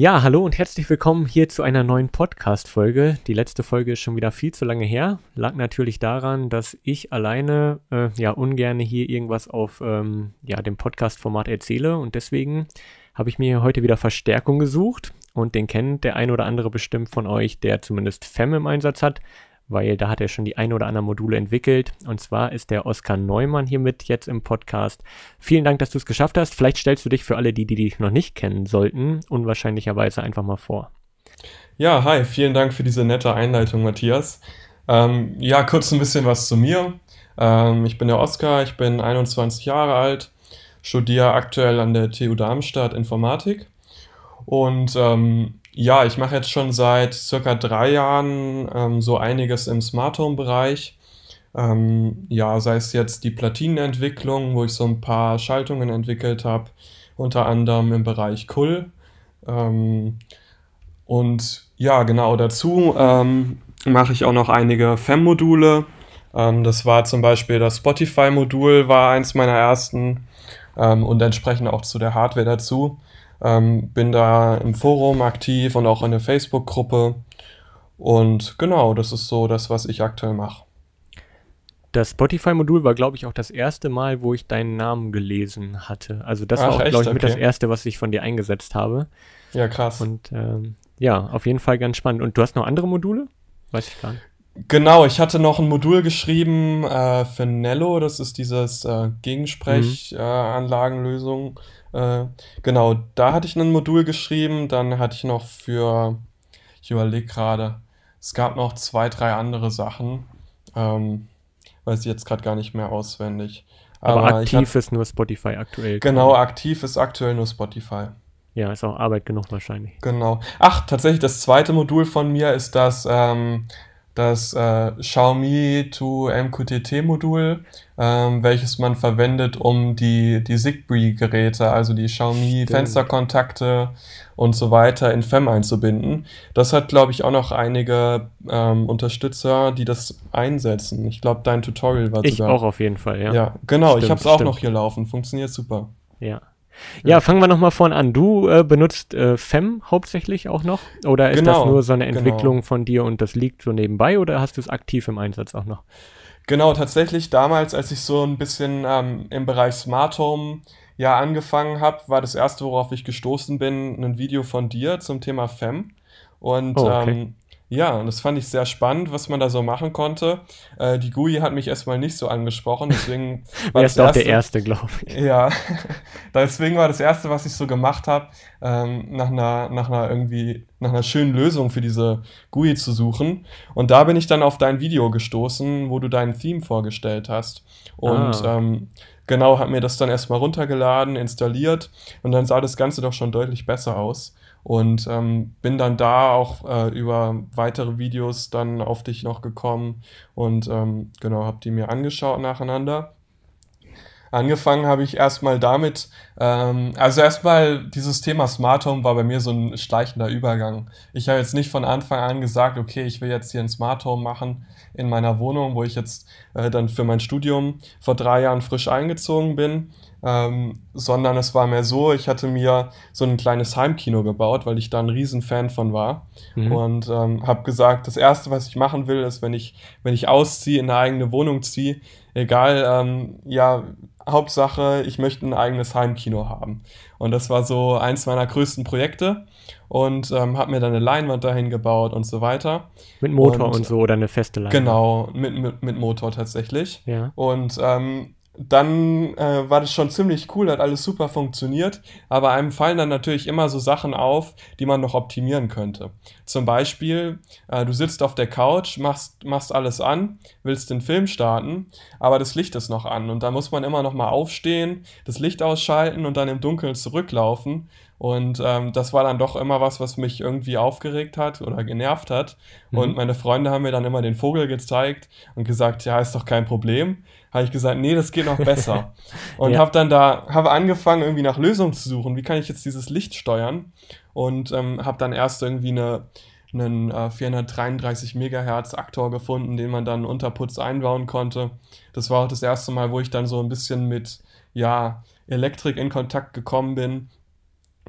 Ja, hallo und herzlich willkommen hier zu einer neuen Podcast-Folge. Die letzte Folge ist schon wieder viel zu lange her. Lag natürlich daran, dass ich alleine äh, ja ungern hier irgendwas auf ähm, ja, dem Podcast-Format erzähle und deswegen habe ich mir heute wieder Verstärkung gesucht und den kennt der ein oder andere bestimmt von euch, der zumindest FEM im Einsatz hat weil da hat er schon die ein oder anderen Module entwickelt. Und zwar ist der Oskar Neumann hier mit jetzt im Podcast. Vielen Dank, dass du es geschafft hast. Vielleicht stellst du dich für alle die, die dich noch nicht kennen sollten, unwahrscheinlicherweise einfach mal vor. Ja, hi, vielen Dank für diese nette Einleitung, Matthias. Ähm, ja, kurz ein bisschen was zu mir. Ähm, ich bin der Oskar, ich bin 21 Jahre alt, studiere aktuell an der TU Darmstadt Informatik und ähm, ja, ich mache jetzt schon seit circa drei Jahren ähm, so einiges im Smart Home Bereich. Ähm, ja, sei es jetzt die Platinenentwicklung, wo ich so ein paar Schaltungen entwickelt habe, unter anderem im Bereich Kull. Ähm, und ja, genau dazu ähm, mache ich auch noch einige FEM-Module. Ähm, das war zum Beispiel das Spotify-Modul, war eins meiner ersten ähm, und entsprechend auch zu der Hardware dazu. Ähm, bin da im Forum aktiv und auch in der Facebook-Gruppe. Und genau, das ist so das, was ich aktuell mache. Das Spotify-Modul war, glaube ich, auch das erste Mal, wo ich deinen Namen gelesen hatte. Also das Ach, war auch, glaube ich, okay. mit das erste, was ich von dir eingesetzt habe. Ja, krass. Und ähm, ja, auf jeden Fall ganz spannend. Und du hast noch andere Module? Weiß ich gar nicht. Genau, ich hatte noch ein Modul geschrieben äh, für Nello, das ist dieses äh, Gegensprechanlagenlösung. Mhm. Äh, genau, da hatte ich ein Modul geschrieben, dann hatte ich noch für, ich überlege gerade, es gab noch zwei, drei andere Sachen. Ähm, weiß ich jetzt gerade gar nicht mehr auswendig. Aber, Aber aktiv hab, ist nur Spotify aktuell. Genau, aktiv ist aktuell nur Spotify. Ja, ist auch Arbeit genug wahrscheinlich. Genau. Ach, tatsächlich, das zweite Modul von mir ist das ähm, das äh, Xiaomi to MQTT-Modul, ähm, welches man verwendet, um die, die Zigbee-Geräte, also die Xiaomi-Fensterkontakte und so weiter in FEM einzubinden. Das hat, glaube ich, auch noch einige ähm, Unterstützer, die das einsetzen. Ich glaube, dein Tutorial war ich sogar. Ich auch auf jeden Fall, ja. Ja, genau, stimmt, ich habe es auch noch hier laufen. Funktioniert super. Ja. Ja, fangen wir nochmal vorne an. Du äh, benutzt äh, FEM hauptsächlich auch noch? Oder ist genau, das nur so eine genau. Entwicklung genau. von dir und das liegt so nebenbei oder hast du es aktiv im Einsatz auch noch? Genau, tatsächlich damals, als ich so ein bisschen ähm, im Bereich Smart Home ja angefangen habe, war das erste, worauf ich gestoßen bin, ein Video von dir zum Thema FEM. Und oh, okay. ähm, ja, und das fand ich sehr spannend, was man da so machen konnte. Äh, die GUI hat mich erstmal nicht so angesprochen, deswegen war das erste, auch der erste, glaube ich. Ja, deswegen war das erste, was ich so gemacht habe, ähm, nach einer nach einer irgendwie nach einer schönen Lösung für diese GUI zu suchen. Und da bin ich dann auf dein Video gestoßen, wo du dein Theme vorgestellt hast. Und ah. ähm, genau, habe mir das dann erstmal runtergeladen, installiert und dann sah das Ganze doch schon deutlich besser aus. Und ähm, bin dann da auch äh, über weitere Videos dann auf dich noch gekommen und ähm, genau, habe die mir angeschaut nacheinander. Angefangen habe ich erstmal damit, ähm, also erstmal dieses Thema Smart Home war bei mir so ein schleichender Übergang. Ich habe jetzt nicht von Anfang an gesagt, okay, ich will jetzt hier ein Smart Home machen in meiner Wohnung, wo ich jetzt äh, dann für mein Studium vor drei Jahren frisch eingezogen bin, ähm, sondern es war mehr so, ich hatte mir so ein kleines Heimkino gebaut, weil ich da ein Riesenfan von war mhm. und ähm, habe gesagt, das Erste, was ich machen will, ist, wenn ich, wenn ich ausziehe, in eine eigene Wohnung ziehe, egal, ähm, ja, Hauptsache, ich möchte ein eigenes Heimkino haben. Und das war so eins meiner größten Projekte und ähm, habe mir dann eine Leinwand dahin gebaut und so weiter. Mit Motor und, und so oder eine feste Leinwand? Genau, mit, mit, mit Motor tatsächlich. Ja. Und ähm, dann äh, war das schon ziemlich cool, hat alles super funktioniert, aber einem fallen dann natürlich immer so Sachen auf, die man noch optimieren könnte. Zum Beispiel, äh, du sitzt auf der Couch, machst, machst alles an, willst den Film starten, aber das Licht ist noch an und da muss man immer noch mal aufstehen, das Licht ausschalten und dann im Dunkeln zurücklaufen und ähm, das war dann doch immer was, was mich irgendwie aufgeregt hat oder genervt hat. Mhm. Und meine Freunde haben mir dann immer den Vogel gezeigt und gesagt, ja, ist doch kein Problem. Habe ich gesagt, nee, das geht noch besser. und ja. habe dann da, habe angefangen, irgendwie nach Lösungen zu suchen. Wie kann ich jetzt dieses Licht steuern? Und ähm, habe dann erst irgendwie eine, einen äh, 433 Megahertz Aktor gefunden, den man dann unter Putz einbauen konnte. Das war auch das erste Mal, wo ich dann so ein bisschen mit, ja, Elektrik in Kontakt gekommen bin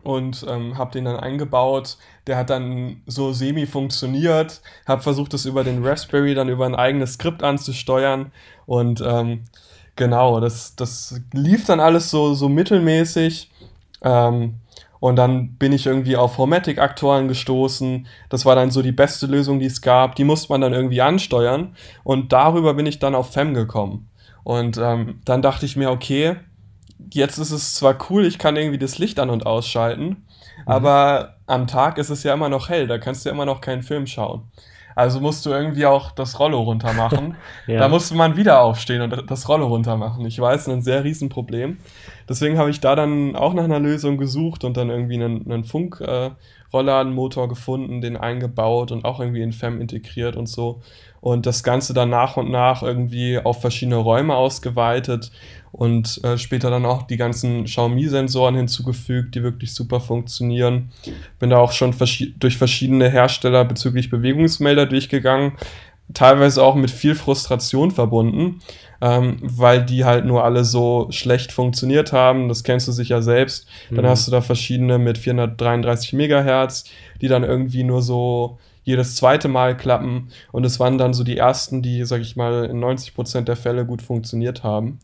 und ähm, habe den dann eingebaut. Der hat dann so semi funktioniert. Habe versucht, das über den Raspberry dann über ein eigenes Skript anzusteuern und ähm, genau, das, das lief dann alles so, so mittelmäßig. Ähm, und dann bin ich irgendwie auf Formatic-Aktoren gestoßen. Das war dann so die beste Lösung, die es gab. Die musste man dann irgendwie ansteuern. Und darüber bin ich dann auf FEM gekommen. Und ähm, dann dachte ich mir, okay, jetzt ist es zwar cool, ich kann irgendwie das Licht an und ausschalten, mhm. aber am Tag ist es ja immer noch hell, da kannst du ja immer noch keinen Film schauen. Also musst du irgendwie auch das Rollo runter machen. ja. Da musste man wieder aufstehen und das Rollo runter machen. Ich weiß, ein sehr Riesenproblem. Deswegen habe ich da dann auch nach einer Lösung gesucht und dann irgendwie einen, einen Funk-Rollladenmotor äh, gefunden, den eingebaut und auch irgendwie in FEM integriert und so. Und das Ganze dann nach und nach irgendwie auf verschiedene Räume ausgeweitet und äh, später dann auch die ganzen Xiaomi-Sensoren hinzugefügt, die wirklich super funktionieren. Bin da auch schon verschi durch verschiedene Hersteller bezüglich Bewegungsmelder durchgegangen, teilweise auch mit viel Frustration verbunden, ähm, weil die halt nur alle so schlecht funktioniert haben. Das kennst du sicher selbst. Mhm. Dann hast du da verschiedene mit 433 Megahertz, die dann irgendwie nur so jedes zweite Mal klappen. Und es waren dann so die ersten, die, sag ich mal, in 90 Prozent der Fälle gut funktioniert haben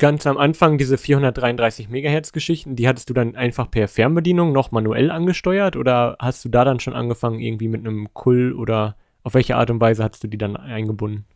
ganz am Anfang diese 433 Megahertz Geschichten, die hattest du dann einfach per Fernbedienung noch manuell angesteuert oder hast du da dann schon angefangen irgendwie mit einem Kull oder auf welche Art und Weise hast du die dann eingebunden?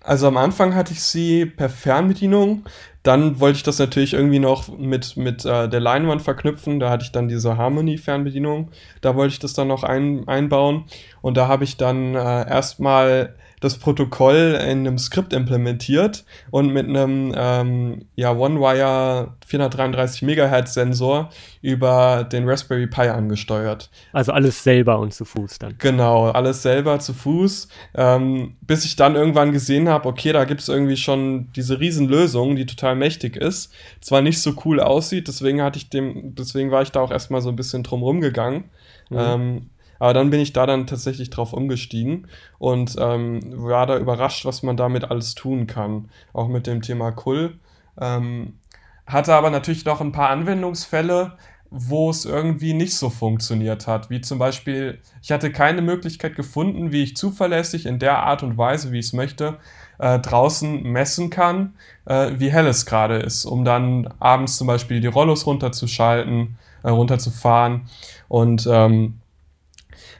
Also am Anfang hatte ich sie per Fernbedienung. Dann wollte ich das natürlich irgendwie noch mit, mit äh, der Leinwand verknüpfen. Da hatte ich dann diese Harmony-Fernbedienung. Da wollte ich das dann noch ein, einbauen. Und da habe ich dann äh, erstmal das Protokoll in einem Skript implementiert und mit einem ähm, ja, OneWire 433 MHz Sensor über den Raspberry Pi angesteuert. Also alles selber und zu Fuß dann. Genau, alles selber zu Fuß, ähm, bis ich dann irgendwann gesehen habe, okay, da gibt es irgendwie schon diese Riesenlösung, die total mächtig ist, zwar nicht so cool aussieht, deswegen hatte ich dem, deswegen war ich da auch erstmal so ein bisschen drum rumgegangen. Mhm. Ähm, aber dann bin ich da dann tatsächlich drauf umgestiegen und ähm, war da überrascht, was man damit alles tun kann. Auch mit dem Thema Kull. Ähm, hatte aber natürlich noch ein paar Anwendungsfälle, wo es irgendwie nicht so funktioniert hat. Wie zum Beispiel, ich hatte keine Möglichkeit gefunden, wie ich zuverlässig in der Art und Weise, wie ich es möchte, äh, draußen messen kann, äh, wie hell es gerade ist, um dann abends zum Beispiel die Rollos runterzuschalten, äh, runterzufahren. Und ähm,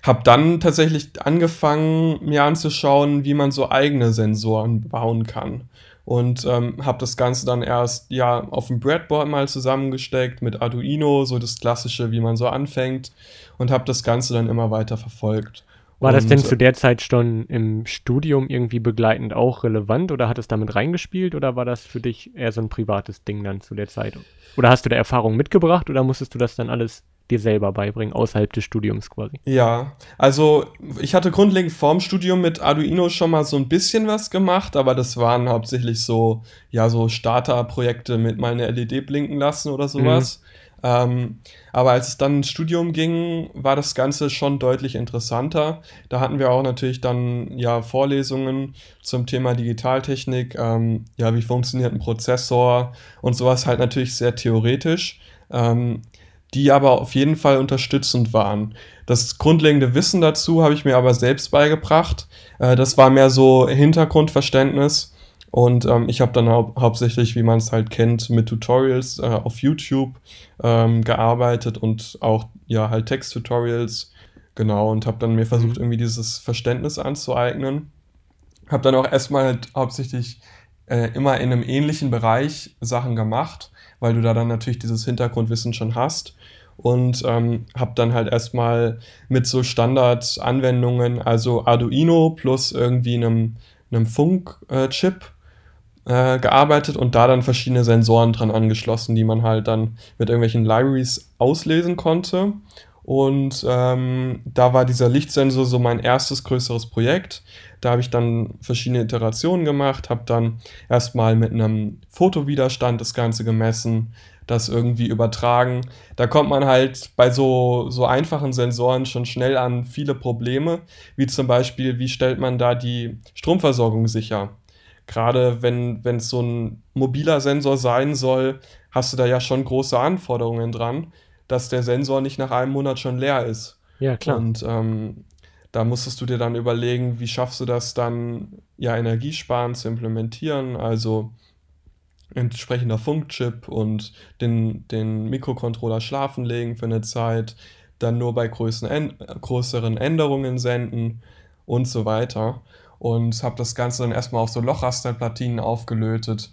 habe dann tatsächlich angefangen, mir anzuschauen, wie man so eigene Sensoren bauen kann. Und ähm, habe das Ganze dann erst ja auf dem Breadboard mal zusammengesteckt mit Arduino, so das klassische, wie man so anfängt, und habe das Ganze dann immer weiter verfolgt. War das denn zu der Zeit schon im Studium irgendwie begleitend auch relevant oder hat es damit reingespielt oder war das für dich eher so ein privates Ding dann zu der Zeit? Oder hast du da Erfahrung mitgebracht oder musstest du das dann alles dir selber beibringen, außerhalb des Studiums quasi. Ja, also ich hatte grundlegend vorm Studium mit Arduino schon mal so ein bisschen was gemacht, aber das waren hauptsächlich so, ja, so Starterprojekte mit mal eine LED blinken lassen oder sowas. Mhm. Ähm, aber als es dann ins Studium ging, war das Ganze schon deutlich interessanter. Da hatten wir auch natürlich dann ja Vorlesungen zum Thema Digitaltechnik, ähm, ja, wie funktioniert ein Prozessor und sowas halt natürlich sehr theoretisch. Ähm, die aber auf jeden Fall unterstützend waren. Das grundlegende Wissen dazu habe ich mir aber selbst beigebracht. Äh, das war mehr so Hintergrundverständnis. Und ähm, ich habe dann hau hauptsächlich, wie man es halt kennt, mit Tutorials äh, auf YouTube ähm, gearbeitet und auch ja halt Text-Tutorials. Genau, und habe dann mir versucht, mhm. irgendwie dieses Verständnis anzueignen. Habe dann auch erstmal halt hauptsächlich äh, immer in einem ähnlichen Bereich Sachen gemacht, weil du da dann natürlich dieses Hintergrundwissen schon hast und ähm, habe dann halt erstmal mit so Standardanwendungen, also Arduino plus irgendwie einem, einem Funkchip äh, gearbeitet und da dann verschiedene Sensoren dran angeschlossen, die man halt dann mit irgendwelchen Libraries auslesen konnte. Und ähm, da war dieser Lichtsensor so mein erstes größeres Projekt. Da habe ich dann verschiedene Iterationen gemacht, habe dann erstmal mit einem Fotowiderstand das Ganze gemessen, das irgendwie übertragen. Da kommt man halt bei so, so einfachen Sensoren schon schnell an viele Probleme, wie zum Beispiel, wie stellt man da die Stromversorgung sicher? Gerade wenn es so ein mobiler Sensor sein soll, hast du da ja schon große Anforderungen dran. dass der Sensor nicht nach einem Monat schon leer ist. Ja, klar. Und ähm, da musstest du dir dann überlegen, wie schaffst du das dann, ja, energiesparend zu implementieren, also entsprechender Funkchip und den, den Mikrocontroller schlafen legen für eine Zeit, dann nur bei größeren, größeren Änderungen senden und so weiter. Und habe das Ganze dann erstmal auf so Lochrasterplatinen aufgelötet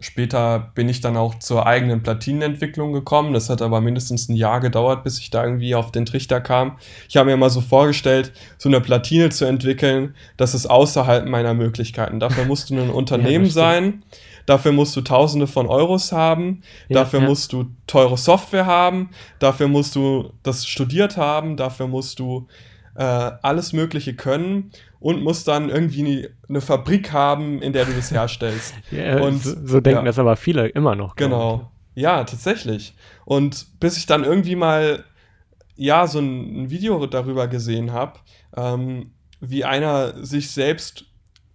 Später bin ich dann auch zur eigenen Platinenentwicklung gekommen. Das hat aber mindestens ein Jahr gedauert, bis ich da irgendwie auf den Trichter kam. Ich habe mir mal so vorgestellt, so eine Platine zu entwickeln, das ist außerhalb meiner Möglichkeiten. Dafür musst du ein Unternehmen ja, sein, dafür musst du Tausende von Euros haben, ja, dafür ja. musst du teure Software haben, dafür musst du das studiert haben, dafür musst du äh, alles Mögliche können und musst dann irgendwie eine Fabrik haben, in der du das herstellst. ja, und, so, so denken ja. das aber viele immer noch. Genau. Ja, tatsächlich. Und bis ich dann irgendwie mal ja so ein, ein Video darüber gesehen habe, ähm, wie einer sich selbst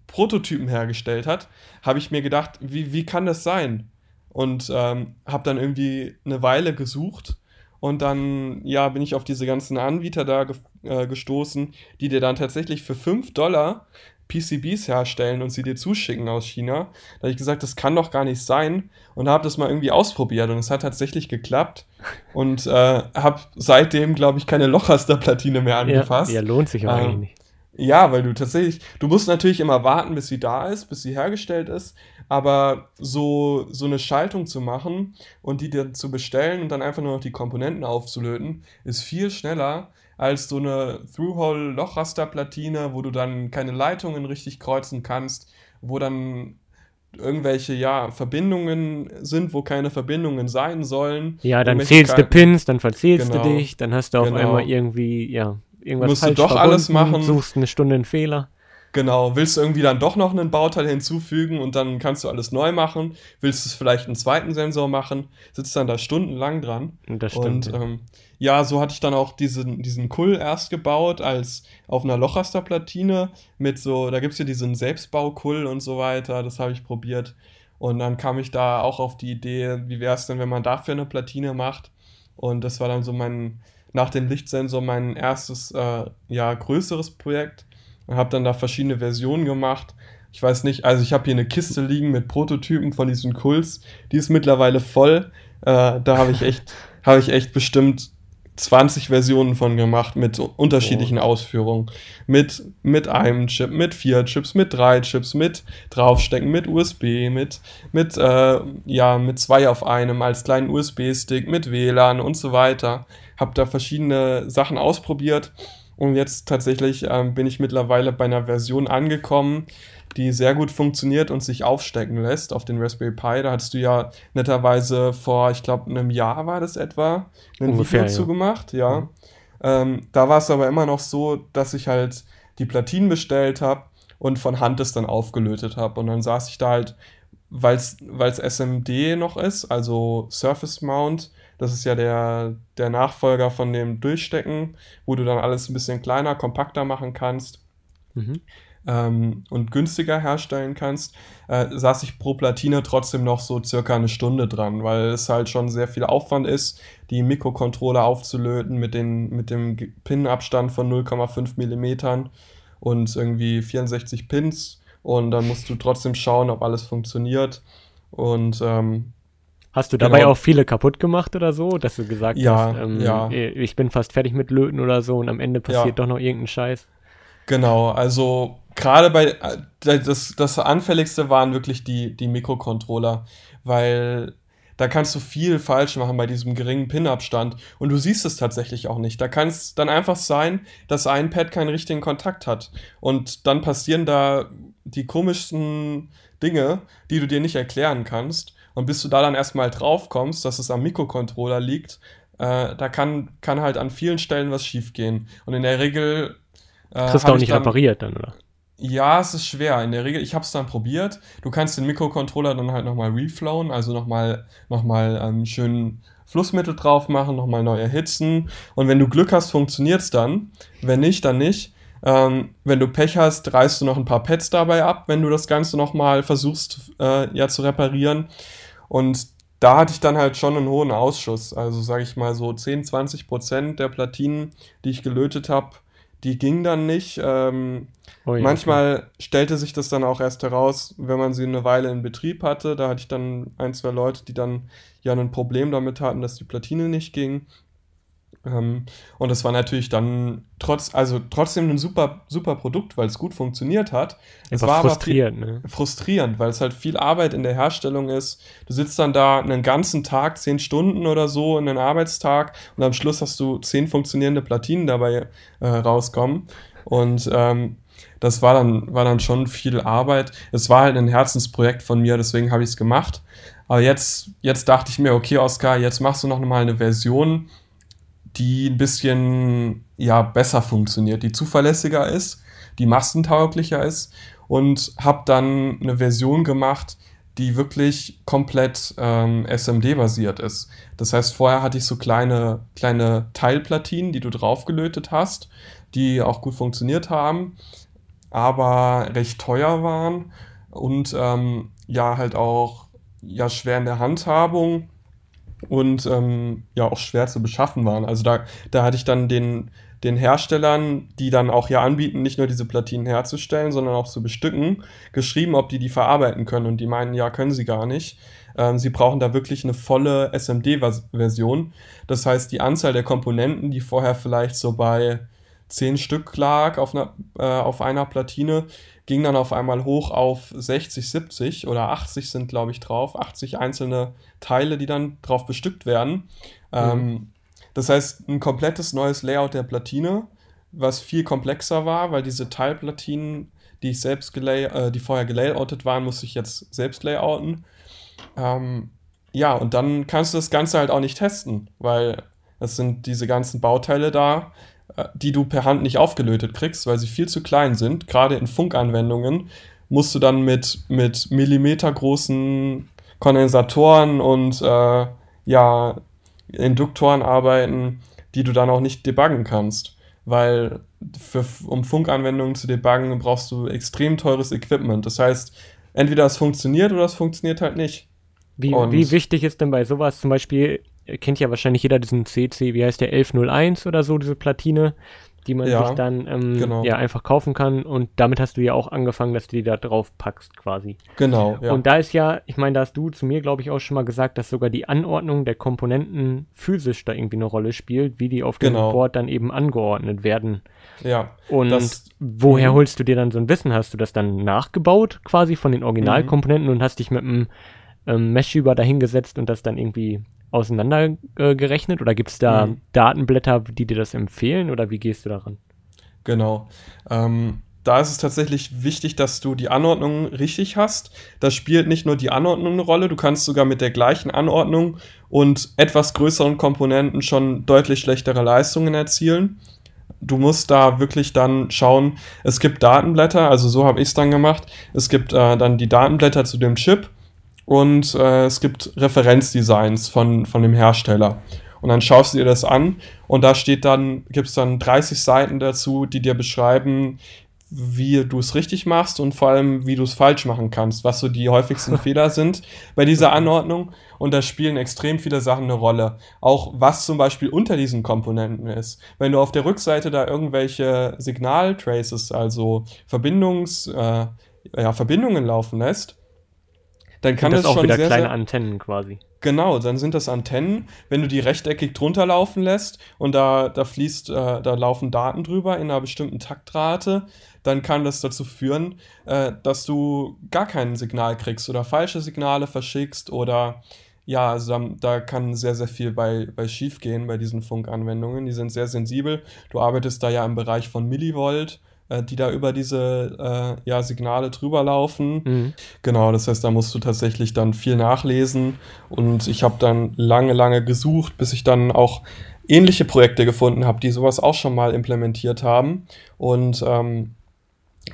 Prototypen hergestellt hat, habe ich mir gedacht, wie, wie kann das sein? Und ähm, habe dann irgendwie eine Weile gesucht und dann, ja, bin ich auf diese ganzen Anbieter da ge äh, gestoßen, die dir dann tatsächlich für 5 Dollar PCBs herstellen und sie dir zuschicken aus China. Da habe ich gesagt, das kann doch gar nicht sein und habe das mal irgendwie ausprobiert und es hat tatsächlich geklappt und äh, habe seitdem, glaube ich, keine Lochrasterplatine mehr angefasst. Ja, ja lohnt sich auch ähm, eigentlich nicht. Ja, weil du tatsächlich, du musst natürlich immer warten, bis sie da ist, bis sie hergestellt ist, aber so, so eine Schaltung zu machen und die dann zu bestellen und dann einfach nur noch die Komponenten aufzulöten, ist viel schneller als so eine Through-Hole-Lochrasterplatine, wo du dann keine Leitungen richtig kreuzen kannst, wo dann irgendwelche ja Verbindungen sind, wo keine Verbindungen sein sollen. Ja, dann zählst du Pins, dann verzählst genau, du dich, dann hast du auf genau. einmal irgendwie ja irgendwas Musst falsch du doch alles machen. Suchst eine Stunde einen Fehler. Genau, willst du irgendwie dann doch noch einen Bauteil hinzufügen und dann kannst du alles neu machen? Willst du es vielleicht einen zweiten Sensor machen? Sitzt dann da stundenlang dran. Das stimmt. Und ähm, ja, so hatte ich dann auch diesen, diesen Kull erst gebaut, als auf einer Lochrasterplatine mit so, da gibt es ja diesen Selbstbaukull und so weiter, das habe ich probiert. Und dann kam ich da auch auf die Idee, wie wäre es denn, wenn man dafür eine Platine macht? Und das war dann so mein, nach dem Lichtsensor mein erstes, äh, ja, größeres Projekt und habe dann da verschiedene Versionen gemacht. Ich weiß nicht, also ich habe hier eine Kiste liegen mit Prototypen von diesen Kults, die ist mittlerweile voll. Äh, da habe ich echt, habe ich echt bestimmt 20 Versionen von gemacht mit unterschiedlichen oh. Ausführungen. Mit, mit einem Chip, mit vier Chips, mit drei Chips, mit draufstecken, mit USB, mit, mit, äh, ja, mit zwei auf einem als kleinen USB-Stick, mit WLAN und so weiter. Hab da verschiedene Sachen ausprobiert und jetzt tatsächlich ähm, bin ich mittlerweile bei einer Version angekommen, die sehr gut funktioniert und sich aufstecken lässt auf den Raspberry Pi. Da hattest du ja netterweise vor, ich glaube, einem Jahr war das etwa, ein Ungefähr, Video ja. gemacht, ja. Mhm. Ähm, da war es aber immer noch so, dass ich halt die Platinen bestellt habe und von Hand es dann aufgelötet habe. Und dann saß ich da halt, weil es SMD noch ist, also Surface Mount, das ist ja der, der Nachfolger von dem Durchstecken, wo du dann alles ein bisschen kleiner, kompakter machen kannst. Mhm. Ähm, und günstiger herstellen kannst, äh, saß ich pro Platine trotzdem noch so circa eine Stunde dran, weil es halt schon sehr viel Aufwand ist, die Mikrocontroller aufzulöten mit, den, mit dem Pin-Abstand von 0,5 mm und irgendwie 64 Pins und dann musst du trotzdem schauen, ob alles funktioniert und ähm, Hast du dabei genau. auch viele kaputt gemacht oder so, dass du gesagt ja, hast, ähm, ja. ich bin fast fertig mit Löten oder so und am Ende passiert ja. doch noch irgendein Scheiß? Genau, also gerade bei äh, das, das Anfälligste waren wirklich die, die Mikrocontroller, weil da kannst du viel falsch machen bei diesem geringen Pin-Abstand und du siehst es tatsächlich auch nicht. Da kann es dann einfach sein, dass ein Pad keinen richtigen Kontakt hat und dann passieren da die komischsten Dinge, die du dir nicht erklären kannst. Und bis du da dann erstmal drauf kommst, dass es am Mikrocontroller liegt, äh, da kann, kann halt an vielen Stellen was schiefgehen. Und in der Regel. Äh, Kriegst du auch nicht dann, repariert dann, oder? Ja, es ist schwer. In der Regel, ich habe es dann probiert. Du kannst den Mikrocontroller dann halt nochmal reflowen, also nochmal noch mal, ähm, schön Flussmittel drauf machen, nochmal neu erhitzen. Und wenn du Glück hast, funktioniert es dann. Wenn nicht, dann nicht. Ähm, wenn du Pech hast, reißt du noch ein paar Pads dabei ab, wenn du das Ganze nochmal versuchst äh, ja, zu reparieren. Und da hatte ich dann halt schon einen hohen Ausschuss. Also sage ich mal so 10, 20 Prozent der Platinen, die ich gelötet habe, die gingen dann nicht. Ähm, oh ja, manchmal okay. stellte sich das dann auch erst heraus, wenn man sie eine Weile in Betrieb hatte. Da hatte ich dann ein, zwei Leute, die dann ja ein Problem damit hatten, dass die Platine nicht ging. Ähm, und das war natürlich dann trotz, also trotzdem ein super, super Produkt, weil es gut funktioniert hat. Es war, frustrierend, aber ne? frustrierend, weil es halt viel Arbeit in der Herstellung ist. Du sitzt dann da einen ganzen Tag, zehn Stunden oder so in einen Arbeitstag und am Schluss hast du zehn funktionierende Platinen dabei äh, rauskommen. Und ähm, das war dann, war dann schon viel Arbeit. Es war halt ein Herzensprojekt von mir, deswegen habe ich es gemacht. Aber jetzt, jetzt dachte ich mir, okay, Oskar, jetzt machst du noch mal eine Version, die ein bisschen ja, besser funktioniert, die zuverlässiger ist, die massentauglicher ist und habe dann eine Version gemacht, die wirklich komplett ähm, SMD-basiert ist. Das heißt, vorher hatte ich so kleine, kleine Teilplatinen, die du draufgelötet hast, die auch gut funktioniert haben, aber recht teuer waren und ähm, ja, halt auch ja, schwer in der Handhabung und ähm, ja auch schwer zu beschaffen waren. Also da, da hatte ich dann den, den Herstellern, die dann auch ja anbieten, nicht nur diese Platinen herzustellen, sondern auch zu bestücken, geschrieben, ob die die verarbeiten können. Und die meinen, ja, können sie gar nicht. Ähm, sie brauchen da wirklich eine volle SMD-Version. Das heißt, die Anzahl der Komponenten, die vorher vielleicht so bei 10 Stück lag auf einer, äh, auf einer Platine, ging dann auf einmal hoch auf 60, 70 oder 80 sind, glaube ich, drauf. 80 einzelne Teile, die dann drauf bestückt werden. Mhm. Ähm, das heißt, ein komplettes neues Layout der Platine, was viel komplexer war, weil diese Teilplatinen, die ich selbst äh, die vorher gelayoutet waren, musste ich jetzt selbst layouten. Ähm, ja, und dann kannst du das Ganze halt auch nicht testen, weil es sind diese ganzen Bauteile da, die du per Hand nicht aufgelötet kriegst, weil sie viel zu klein sind. Gerade in Funkanwendungen musst du dann mit, mit millimetergroßen Kondensatoren und äh, ja, Induktoren arbeiten, die du dann auch nicht debuggen kannst. Weil für, um Funkanwendungen zu debuggen, brauchst du extrem teures Equipment. Das heißt, entweder es funktioniert oder es funktioniert halt nicht. Wie, wie wichtig ist denn bei sowas zum Beispiel kennt ja wahrscheinlich jeder diesen CC, wie heißt der, 1101 oder so, diese Platine, die man ja, sich dann ähm, genau. ja einfach kaufen kann. Und damit hast du ja auch angefangen, dass du die da drauf packst quasi. Genau. Ja. Und da ist ja, ich meine, da hast du zu mir, glaube ich, auch schon mal gesagt, dass sogar die Anordnung der Komponenten physisch da irgendwie eine Rolle spielt, wie die auf dem genau. Board dann eben angeordnet werden. Ja. Und das, woher mh. holst du dir dann so ein Wissen? Hast du das dann nachgebaut quasi von den Originalkomponenten mhm. und hast dich mit einem ähm, Mesh-Über dahingesetzt und das dann irgendwie auseinandergerechnet? Oder gibt es da mhm. Datenblätter, die dir das empfehlen? Oder wie gehst du daran? Genau. Ähm, da ist es tatsächlich wichtig, dass du die Anordnung richtig hast. Da spielt nicht nur die Anordnung eine Rolle, du kannst sogar mit der gleichen Anordnung und etwas größeren Komponenten schon deutlich schlechtere Leistungen erzielen. Du musst da wirklich dann schauen, es gibt Datenblätter, also so habe ich es dann gemacht. Es gibt äh, dann die Datenblätter zu dem Chip und äh, es gibt Referenzdesigns von, von dem Hersteller. Und dann schaust du dir das an und da steht dann, gibt es dann 30 Seiten dazu, die dir beschreiben, wie du es richtig machst und vor allem, wie du es falsch machen kannst, was so die häufigsten Fehler sind bei dieser Anordnung. Und da spielen extrem viele Sachen eine Rolle. Auch was zum Beispiel unter diesen Komponenten ist. Wenn du auf der Rückseite da irgendwelche Signaltraces, also Verbindungs, äh, ja, Verbindungen laufen lässt, dann kann das, das auch wieder sehr, kleine Antennen quasi. Genau, dann sind das Antennen. Wenn du die rechteckig drunter laufen lässt und da, da fließt, äh, da laufen Daten drüber in einer bestimmten Taktrate, dann kann das dazu führen, äh, dass du gar kein Signal kriegst oder falsche Signale verschickst oder ja, also da, da kann sehr, sehr viel bei, bei schief gehen bei diesen Funkanwendungen. Die sind sehr sensibel. Du arbeitest da ja im Bereich von Millivolt die da über diese äh, ja, Signale drüber laufen. Mhm. Genau, das heißt, da musst du tatsächlich dann viel nachlesen und ich habe dann lange, lange gesucht, bis ich dann auch ähnliche Projekte gefunden habe, die sowas auch schon mal implementiert haben und ähm,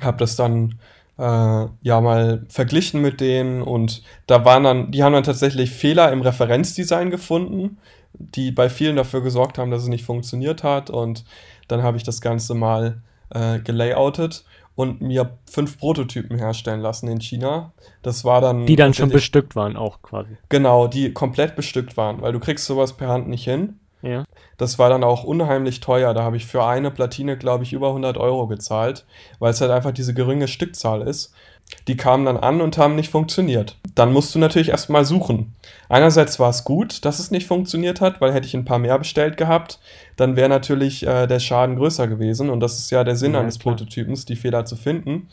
habe das dann äh, ja mal verglichen mit denen und da waren dann, die haben dann tatsächlich Fehler im Referenzdesign gefunden, die bei vielen dafür gesorgt haben, dass es nicht funktioniert hat und dann habe ich das Ganze mal äh, gelayoutet. und mir fünf Prototypen herstellen lassen in China. Das war dann. Die dann schon bestückt waren, auch quasi. Genau, die komplett bestückt waren, weil du kriegst sowas per Hand nicht hin. Ja. Das war dann auch unheimlich teuer. Da habe ich für eine Platine, glaube ich, über 100 Euro gezahlt, weil es halt einfach diese geringe Stückzahl ist. Die kamen dann an und haben nicht funktioniert. Dann musst du natürlich erstmal suchen. Einerseits war es gut, dass es nicht funktioniert hat, weil hätte ich ein paar mehr bestellt gehabt, dann wäre natürlich äh, der Schaden größer gewesen. Und das ist ja der Sinn ja, eines klar. Prototypens, die Fehler zu finden.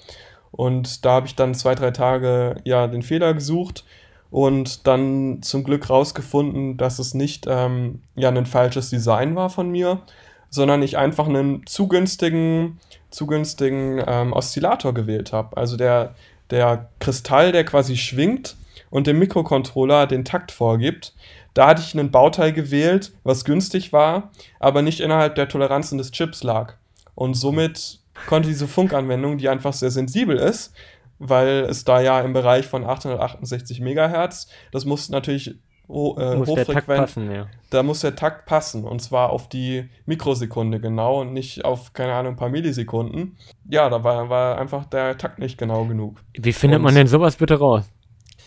Und da habe ich dann zwei, drei Tage ja den Fehler gesucht und dann zum Glück rausgefunden, dass es nicht ähm, ja ein falsches Design war von mir, sondern ich einfach einen zu günstigen, zu günstigen ähm, Oszillator gewählt habe. Also der, der Kristall, der quasi schwingt und dem Mikrocontroller den Takt vorgibt, da hatte ich einen Bauteil gewählt, was günstig war, aber nicht innerhalb der Toleranzen des Chips lag. Und somit konnte diese Funkanwendung, die einfach sehr sensibel ist, weil es da ja im Bereich von 868 Megahertz, das muss natürlich ho äh, muss hochfrequent, passen, ja. da muss der Takt passen und zwar auf die Mikrosekunde genau und nicht auf, keine Ahnung, ein paar Millisekunden. Ja, da war, war einfach der Takt nicht genau genug. Wie findet und, man denn sowas bitte raus?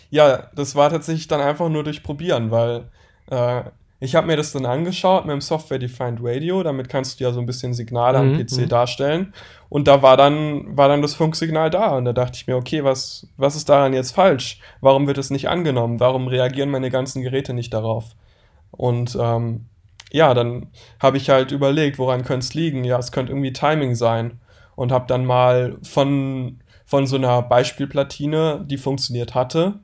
Ja, das war tatsächlich dann einfach nur durch Probieren, weil äh, ich habe mir das dann angeschaut mit dem Software-Defined Radio, damit kannst du ja so ein bisschen Signale mhm, am PC mhm. darstellen. Und da war dann, war dann das Funksignal da. Und da dachte ich mir, okay, was, was ist daran jetzt falsch? Warum wird es nicht angenommen? Warum reagieren meine ganzen Geräte nicht darauf? Und ähm, ja, dann habe ich halt überlegt, woran könnte es liegen? Ja, es könnte irgendwie Timing sein. Und habe dann mal von, von so einer Beispielplatine, die funktioniert hatte,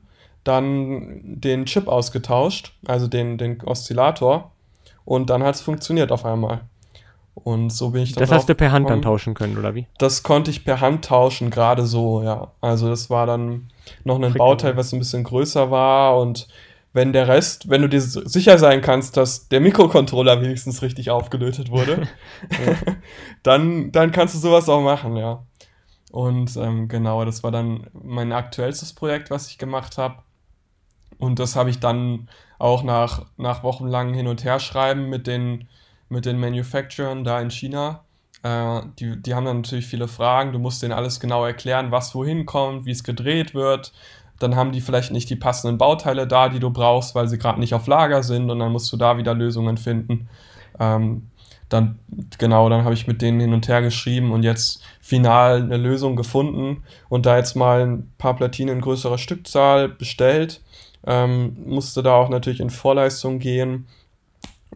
dann den Chip ausgetauscht, also den, den Oszillator. Und dann hat es funktioniert auf einmal. Und so bin ich dann. Das hast du per Hand dann tauschen können, oder wie? Das konnte ich per Hand tauschen, gerade so, ja. Also das war dann noch ein Bauteil, was ein bisschen größer war und wenn der Rest, wenn du dir sicher sein kannst, dass der Mikrocontroller wenigstens richtig aufgelötet wurde, dann, dann kannst du sowas auch machen, ja. Und ähm, genau, das war dann mein aktuellstes Projekt, was ich gemacht habe. Und das habe ich dann auch nach, nach wochenlangen Hin- und Herschreiben mit den, mit den Manufacturern da in China. Äh, die, die haben dann natürlich viele Fragen. Du musst denen alles genau erklären, was wohin kommt, wie es gedreht wird. Dann haben die vielleicht nicht die passenden Bauteile da, die du brauchst, weil sie gerade nicht auf Lager sind. Und dann musst du da wieder Lösungen finden. Ähm, dann, genau, dann habe ich mit denen hin und her geschrieben und jetzt final eine Lösung gefunden und da jetzt mal ein paar Platinen in größerer Stückzahl bestellt ähm, musste da auch natürlich in Vorleistung gehen.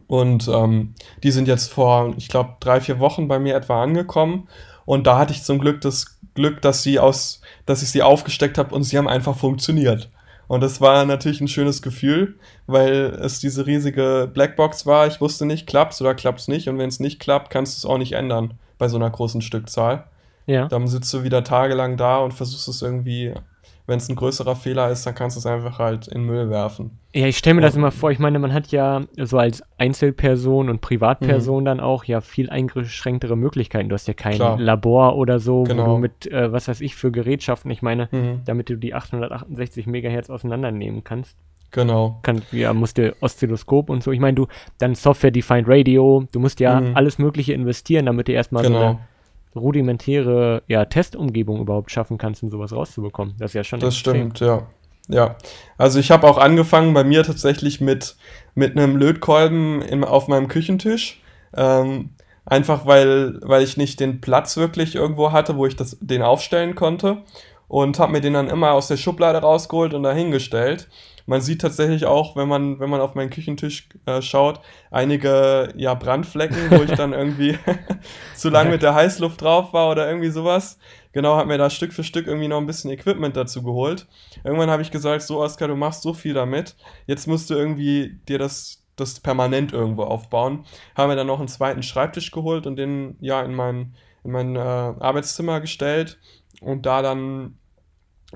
Und ähm, die sind jetzt vor, ich glaube, drei, vier Wochen bei mir etwa angekommen. Und da hatte ich zum Glück das Glück, dass sie aus, dass ich sie aufgesteckt habe und sie haben einfach funktioniert. Und das war natürlich ein schönes Gefühl, weil es diese riesige Blackbox war. Ich wusste nicht, klappt es oder klappt es nicht. Und wenn es nicht klappt, kannst du es auch nicht ändern bei so einer großen Stückzahl. Ja. Dann sitzt du wieder tagelang da und versuchst es irgendwie wenn es ein größerer Fehler ist, dann kannst du es einfach halt in Müll werfen. Ja, ich stelle mir das immer vor, ich meine, man hat ja so als Einzelperson und Privatperson mhm. dann auch ja viel eingeschränktere Möglichkeiten. Du hast ja kein Klar. Labor oder so, genau. wo du mit, äh, was weiß ich, für Gerätschaften, ich meine, mhm. damit du die 868 Megahertz auseinandernehmen kannst. Genau. Kann, ja, musst du Oszilloskop und so. Ich meine, du, dann Software-Defined Radio, du musst ja mhm. alles Mögliche investieren, damit du erstmal genau. so eine rudimentäre ja, Testumgebung überhaupt schaffen kannst, um sowas rauszubekommen. Das ist ja schon. Das extrem. stimmt, ja. Ja, also ich habe auch angefangen bei mir tatsächlich mit, mit einem Lötkolben im, auf meinem Küchentisch. Ähm, einfach weil, weil ich nicht den Platz wirklich irgendwo hatte, wo ich das, den aufstellen konnte. Und habe mir den dann immer aus der Schublade rausgeholt und dahingestellt. Man sieht tatsächlich auch, wenn man, wenn man auf meinen Küchentisch äh, schaut, einige ja, Brandflecken, wo ich dann irgendwie zu lange mit der Heißluft drauf war oder irgendwie sowas. Genau, habe mir da Stück für Stück irgendwie noch ein bisschen Equipment dazu geholt. Irgendwann habe ich gesagt, so Oskar, du machst so viel damit, jetzt musst du irgendwie dir das, das permanent irgendwo aufbauen. Haben wir dann noch einen zweiten Schreibtisch geholt und den ja in mein, in mein äh, Arbeitszimmer gestellt und da dann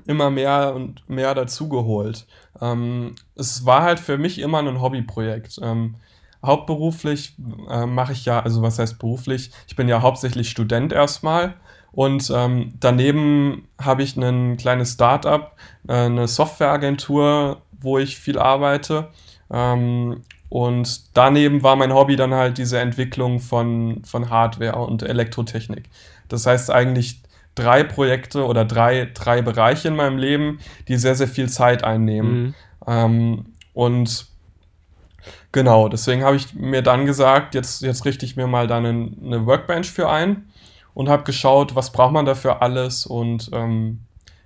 immer mehr und mehr dazugeholt. Ähm, es war halt für mich immer ein Hobbyprojekt. Ähm, hauptberuflich äh, mache ich ja, also was heißt beruflich? Ich bin ja hauptsächlich Student erstmal und ähm, daneben habe ich ein kleines Startup, äh, eine Softwareagentur, wo ich viel arbeite. Ähm, und daneben war mein Hobby dann halt diese Entwicklung von, von Hardware und Elektrotechnik. Das heißt eigentlich drei Projekte oder drei, drei Bereiche in meinem Leben, die sehr, sehr viel Zeit einnehmen. Mhm. Ähm, und genau, deswegen habe ich mir dann gesagt, jetzt, jetzt richte ich mir mal dann eine, eine Workbench für ein und habe geschaut, was braucht man dafür alles und ähm,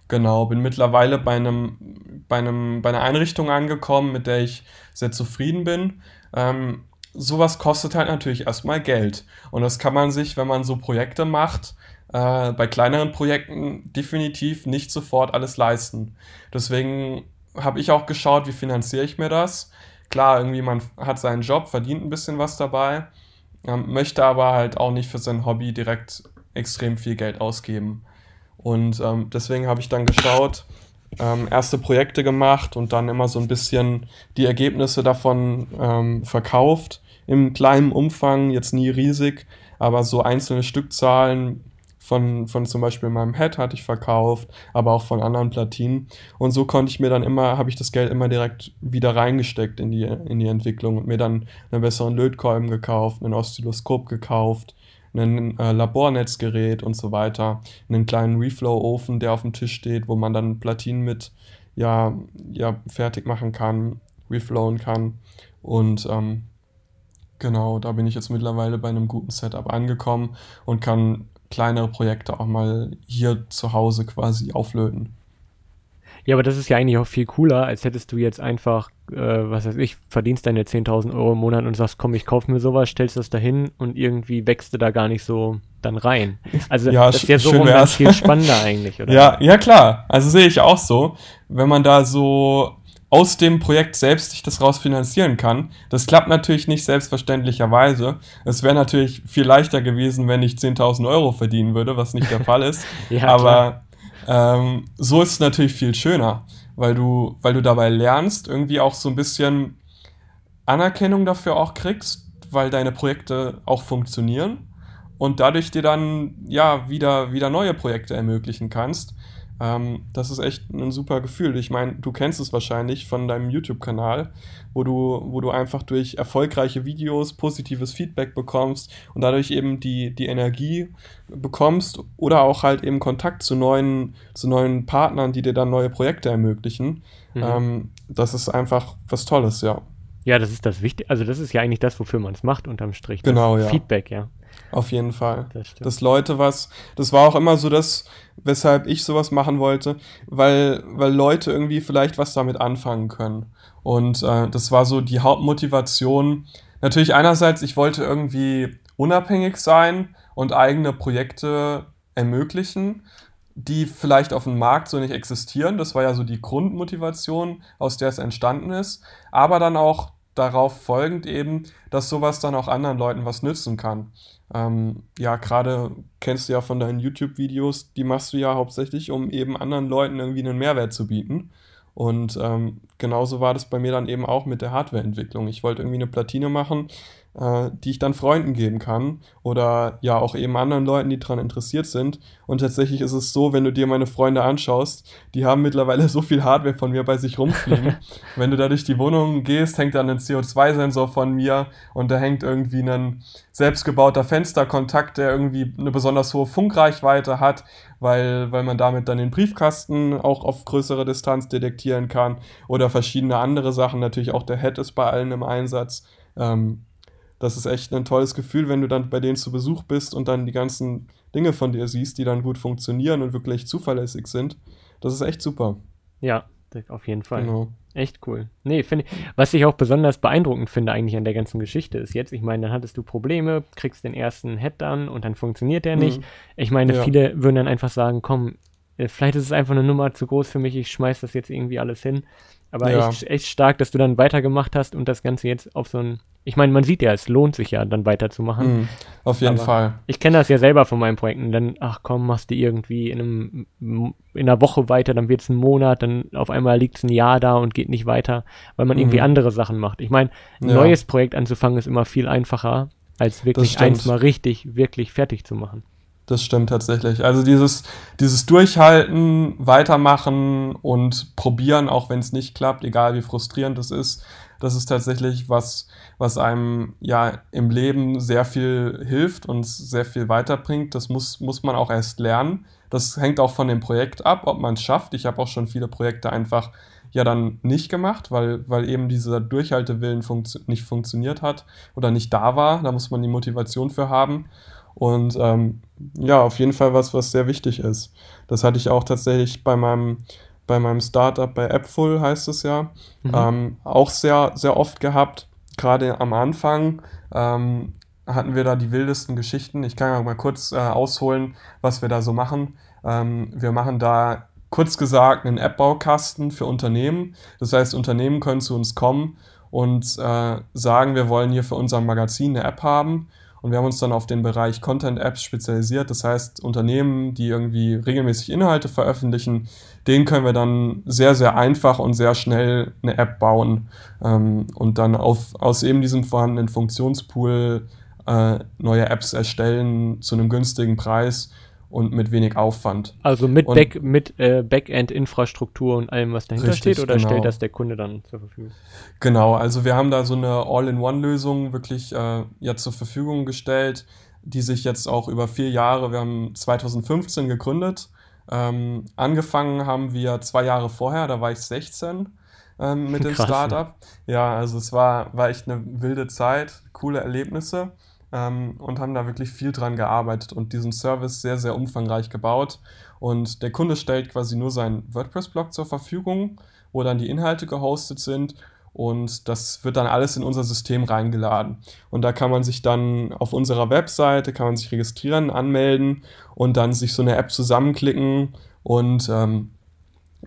genau, bin mittlerweile bei einem, bei einem, bei einer Einrichtung angekommen, mit der ich sehr zufrieden bin. Ähm, sowas kostet halt natürlich erstmal Geld. Und das kann man sich, wenn man so Projekte macht, äh, bei kleineren Projekten definitiv nicht sofort alles leisten. Deswegen habe ich auch geschaut, wie finanziere ich mir das. Klar, irgendwie man hat seinen Job, verdient ein bisschen was dabei, ähm, möchte aber halt auch nicht für sein Hobby direkt extrem viel Geld ausgeben. Und ähm, deswegen habe ich dann geschaut, ähm, erste Projekte gemacht und dann immer so ein bisschen die Ergebnisse davon ähm, verkauft. Im kleinen Umfang, jetzt nie riesig, aber so einzelne Stückzahlen von, von zum Beispiel meinem Head hatte ich verkauft, aber auch von anderen Platinen. Und so konnte ich mir dann immer, habe ich das Geld immer direkt wieder reingesteckt in die, in die Entwicklung und mir dann einen besseren Lötkolben gekauft, ein Oszilloskop gekauft, ein äh, Labornetzgerät und so weiter, einen kleinen Reflow-Ofen, der auf dem Tisch steht, wo man dann Platinen mit ja, ja, fertig machen kann, reflowen kann. Und ähm, genau, da bin ich jetzt mittlerweile bei einem guten Setup angekommen und kann kleinere Projekte auch mal hier zu Hause quasi auflöten. Ja, aber das ist ja eigentlich auch viel cooler, als hättest du jetzt einfach, äh, was weiß ich, verdienst deine 10.000 Euro im Monat und sagst, komm, ich kauf mir sowas, stellst das dahin und irgendwie wächst du da gar nicht so dann rein. Also ja, das ist ja so rum viel spannender eigentlich, oder? Ja, ja klar. Also sehe ich auch so. Wenn man da so aus dem Projekt selbst sich das raus finanzieren kann. Das klappt natürlich nicht selbstverständlicherweise. Es wäre natürlich viel leichter gewesen, wenn ich 10.000 Euro verdienen würde, was nicht der Fall ist. ja, Aber ähm, so ist es natürlich viel schöner, weil du, weil du dabei lernst, irgendwie auch so ein bisschen Anerkennung dafür auch kriegst, weil deine Projekte auch funktionieren und dadurch dir dann ja wieder, wieder neue Projekte ermöglichen kannst. Ähm, das ist echt ein super Gefühl. Ich meine, du kennst es wahrscheinlich von deinem YouTube-Kanal, wo du, wo du einfach durch erfolgreiche Videos positives Feedback bekommst und dadurch eben die, die Energie bekommst oder auch halt eben Kontakt zu neuen, zu neuen Partnern, die dir dann neue Projekte ermöglichen. Mhm. Ähm, das ist einfach was Tolles, ja. Ja, das ist das Wichtige. Also, das ist ja eigentlich das, wofür man es macht, unterm Strich. Genau, ja. Feedback, ja. Auf jeden Fall. Das dass Leute was, das war auch immer so das, weshalb ich sowas machen wollte, weil, weil Leute irgendwie vielleicht was damit anfangen können. Und äh, das war so die Hauptmotivation. Natürlich einerseits, ich wollte irgendwie unabhängig sein und eigene Projekte ermöglichen, die vielleicht auf dem Markt so nicht existieren. Das war ja so die Grundmotivation, aus der es entstanden ist. Aber dann auch darauf folgend eben, dass sowas dann auch anderen Leuten was nützen kann. Ähm, ja, gerade kennst du ja von deinen YouTube-Videos, die machst du ja hauptsächlich, um eben anderen Leuten irgendwie einen Mehrwert zu bieten. Und ähm, genauso war das bei mir dann eben auch mit der Hardwareentwicklung. Ich wollte irgendwie eine Platine machen, äh, die ich dann Freunden geben kann oder ja auch eben anderen Leuten, die daran interessiert sind. Und tatsächlich ist es so, wenn du dir meine Freunde anschaust, die haben mittlerweile so viel Hardware von mir bei sich rumfliegen. wenn du da durch die Wohnung gehst, hängt da ein CO2-Sensor von mir und da hängt irgendwie ein selbstgebauter Fensterkontakt, der irgendwie eine besonders hohe Funkreichweite hat, weil, weil man damit dann den Briefkasten auch auf größere Distanz detektieren kann oder verschiedene andere Sachen. Natürlich auch der Head ist bei allen im Einsatz. Ähm, das ist echt ein tolles Gefühl, wenn du dann bei denen zu Besuch bist und dann die ganzen Dinge von dir siehst, die dann gut funktionieren und wirklich zuverlässig sind. Das ist echt super. Ja, auf jeden Fall. Genau. Echt cool. Nee, finde was ich auch besonders beeindruckend finde eigentlich an der ganzen Geschichte ist jetzt, ich meine, dann hattest du Probleme, kriegst den ersten Head dann und dann funktioniert der nicht. Mhm. Ich meine, ja. viele würden dann einfach sagen, komm, äh, vielleicht ist es einfach eine Nummer zu groß für mich, ich schmeiß das jetzt irgendwie alles hin. Aber ja. echt, echt stark, dass du dann weitergemacht hast und das Ganze jetzt auf so ein. Ich meine, man sieht ja, es lohnt sich ja, dann weiterzumachen. Mhm, auf jeden Aber Fall. Ich kenne das ja selber von meinen Projekten. Dann, ach komm, machst du irgendwie in, einem, in einer Woche weiter, dann wird es ein Monat, dann auf einmal liegt es ein Jahr da und geht nicht weiter, weil man mhm. irgendwie andere Sachen macht. Ich meine, ein ja. neues Projekt anzufangen ist immer viel einfacher, als wirklich eins mal richtig, wirklich fertig zu machen. Das stimmt tatsächlich. Also dieses, dieses Durchhalten, weitermachen und probieren, auch wenn es nicht klappt, egal wie frustrierend es ist, das ist tatsächlich was, was einem ja im Leben sehr viel hilft und sehr viel weiterbringt. Das muss, muss man auch erst lernen. Das hängt auch von dem Projekt ab, ob man es schafft. Ich habe auch schon viele Projekte einfach ja dann nicht gemacht, weil, weil eben dieser Durchhaltewillen funktio nicht funktioniert hat oder nicht da war. Da muss man die Motivation für haben. Und ähm, ja, auf jeden Fall was, was sehr wichtig ist. Das hatte ich auch tatsächlich bei meinem, bei meinem Startup bei Appful, heißt es ja, mhm. ähm, auch sehr, sehr oft gehabt. Gerade am Anfang ähm, hatten wir da die wildesten Geschichten. Ich kann ja mal kurz äh, ausholen, was wir da so machen. Ähm, wir machen da kurz gesagt einen App-Baukasten für Unternehmen. Das heißt, Unternehmen können zu uns kommen und äh, sagen, wir wollen hier für unser Magazin eine App haben. Und wir haben uns dann auf den Bereich Content-Apps spezialisiert. Das heißt, Unternehmen, die irgendwie regelmäßig Inhalte veröffentlichen, denen können wir dann sehr, sehr einfach und sehr schnell eine App bauen ähm, und dann auf, aus eben diesem vorhandenen Funktionspool äh, neue Apps erstellen zu einem günstigen Preis und mit wenig Aufwand. Also mit, Back, mit äh, Backend-Infrastruktur und allem, was dahinter richtig, steht, oder genau. stellt das der Kunde dann zur Verfügung? Genau, also wir haben da so eine All-in-One-Lösung wirklich äh, ja zur Verfügung gestellt, die sich jetzt auch über vier Jahre, wir haben 2015 gegründet. Ähm, angefangen haben wir zwei Jahre vorher, da war ich 16 ähm, mit dem Startup. Ja, also es war, war echt eine wilde Zeit, coole Erlebnisse ähm, und haben da wirklich viel dran gearbeitet und diesen Service sehr, sehr umfangreich gebaut. Und der Kunde stellt quasi nur seinen WordPress-Blog zur Verfügung, wo dann die Inhalte gehostet sind und das wird dann alles in unser System reingeladen. Und da kann man sich dann auf unserer Webseite, kann man sich registrieren, anmelden und dann sich so eine App zusammenklicken und ähm,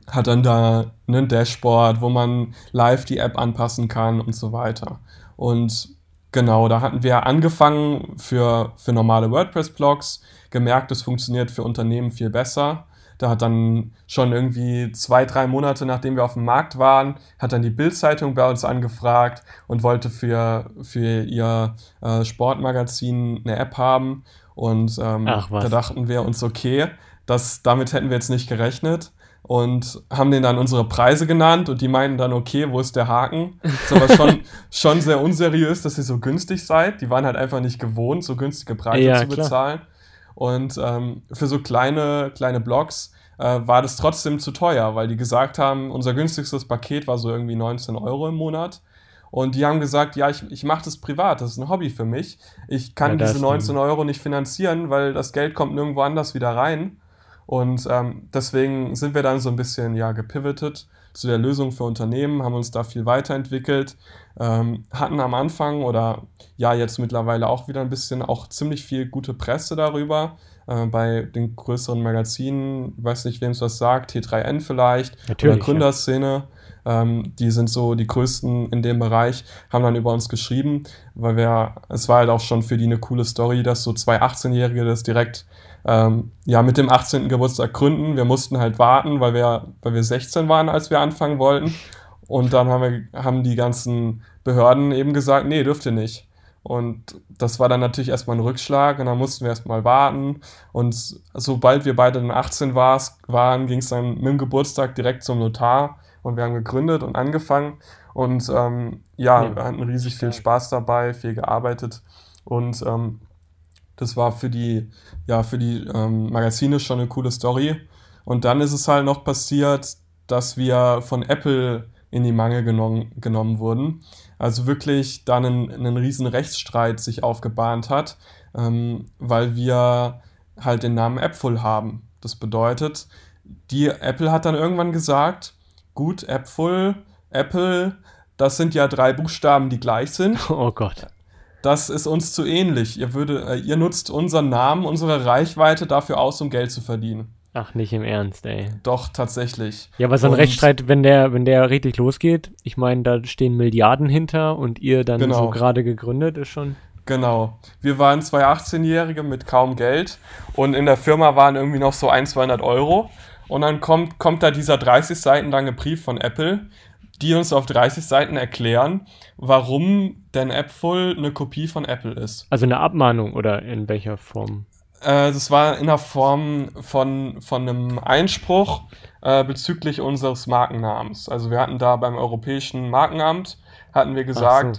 hat dann da ein Dashboard, wo man live die App anpassen kann und so weiter. Und Genau, da hatten wir angefangen für, für normale WordPress-Blogs, gemerkt, es funktioniert für Unternehmen viel besser. Da hat dann schon irgendwie zwei, drei Monate, nachdem wir auf dem Markt waren, hat dann die Bild-Zeitung bei uns angefragt und wollte für, für ihr äh, Sportmagazin eine App haben. Und ähm, da dachten wir uns, okay, das, damit hätten wir jetzt nicht gerechnet und haben denen dann unsere Preise genannt und die meinten dann, okay, wo ist der Haken? Das ist aber schon, schon sehr unseriös, dass ihr so günstig seid. Die waren halt einfach nicht gewohnt, so günstige Preise ja, zu bezahlen. Klar. Und ähm, für so kleine, kleine Blogs äh, war das trotzdem zu teuer, weil die gesagt haben, unser günstigstes Paket war so irgendwie 19 Euro im Monat. Und die haben gesagt, ja, ich, ich mache das privat, das ist ein Hobby für mich. Ich kann ja, diese 19 Euro nicht finanzieren, weil das Geld kommt nirgendwo anders wieder rein. Und ähm, deswegen sind wir dann so ein bisschen ja gepivotet zu der Lösung für Unternehmen, haben uns da viel weiterentwickelt, ähm, hatten am Anfang oder ja jetzt mittlerweile auch wieder ein bisschen auch ziemlich viel gute Presse darüber. Äh, bei den größeren Magazinen, weiß nicht, wem es was sagt, T3N vielleicht, Natürlich, oder Gründerszene. Ja. Ähm, die sind so die größten in dem Bereich, haben dann über uns geschrieben, weil wir, es war halt auch schon für die eine coole Story, dass so zwei 18-Jährige das direkt ähm, ja, mit dem 18. Geburtstag gründen. Wir mussten halt warten, weil wir, weil wir 16 waren, als wir anfangen wollten. Und dann haben, wir, haben die ganzen Behörden eben gesagt, nee, dürft ihr nicht. Und das war dann natürlich erstmal ein Rückschlag und dann mussten wir erstmal warten. Und sobald wir beide dann 18 war, waren, ging es dann mit dem Geburtstag direkt zum Notar und wir haben gegründet und angefangen. Und ähm, ja, ja, wir hatten riesig viel Spaß dabei, viel gearbeitet. Und ähm, das war für die, ja, für die ähm, Magazine schon eine coole Story. Und dann ist es halt noch passiert, dass wir von Apple in die Mangel genommen, genommen wurden. Also wirklich dann ein, ein riesen Rechtsstreit sich aufgebahnt hat, ähm, weil wir halt den Namen Appful haben. Das bedeutet, die Apple hat dann irgendwann gesagt, gut, Appful, Apple, das sind ja drei Buchstaben, die gleich sind. Oh Gott das ist uns zu ähnlich. Ihr, würde, äh, ihr nutzt unseren Namen, unsere Reichweite dafür aus, um Geld zu verdienen. Ach, nicht im Ernst, ey. Doch, tatsächlich. Ja, aber so ein und Rechtsstreit, wenn der, wenn der richtig losgeht, ich meine, da stehen Milliarden hinter und ihr dann genau. so gerade gegründet, ist schon. Genau. Wir waren zwei 18-Jährige mit kaum Geld und in der Firma waren irgendwie noch so ein, 200 Euro. Und dann kommt, kommt da dieser 30 Seiten lange Brief von Apple, die uns auf 30 Seiten erklären, warum denn Appful eine Kopie von Apple ist. Also eine Abmahnung oder in welcher Form? Äh, das war in der Form von, von einem Einspruch äh, bezüglich unseres Markennamens. Also wir hatten da beim Europäischen Markenamt, hatten wir gesagt,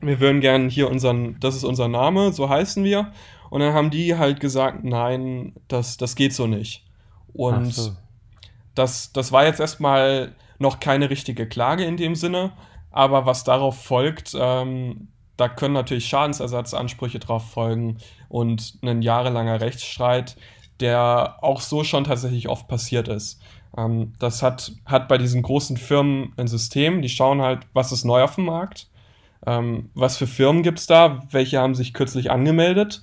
so. wir würden gerne hier unseren, das ist unser Name, so heißen wir. Und dann haben die halt gesagt, nein, das, das geht so nicht. Und so. das, das war jetzt erstmal noch keine richtige Klage in dem Sinne, aber was darauf folgt, ähm, da können natürlich Schadensersatzansprüche drauf folgen und ein jahrelanger Rechtsstreit, der auch so schon tatsächlich oft passiert ist. Ähm, das hat, hat bei diesen großen Firmen ein System, die schauen halt, was ist neu auf dem Markt, ähm, was für Firmen gibt es da, welche haben sich kürzlich angemeldet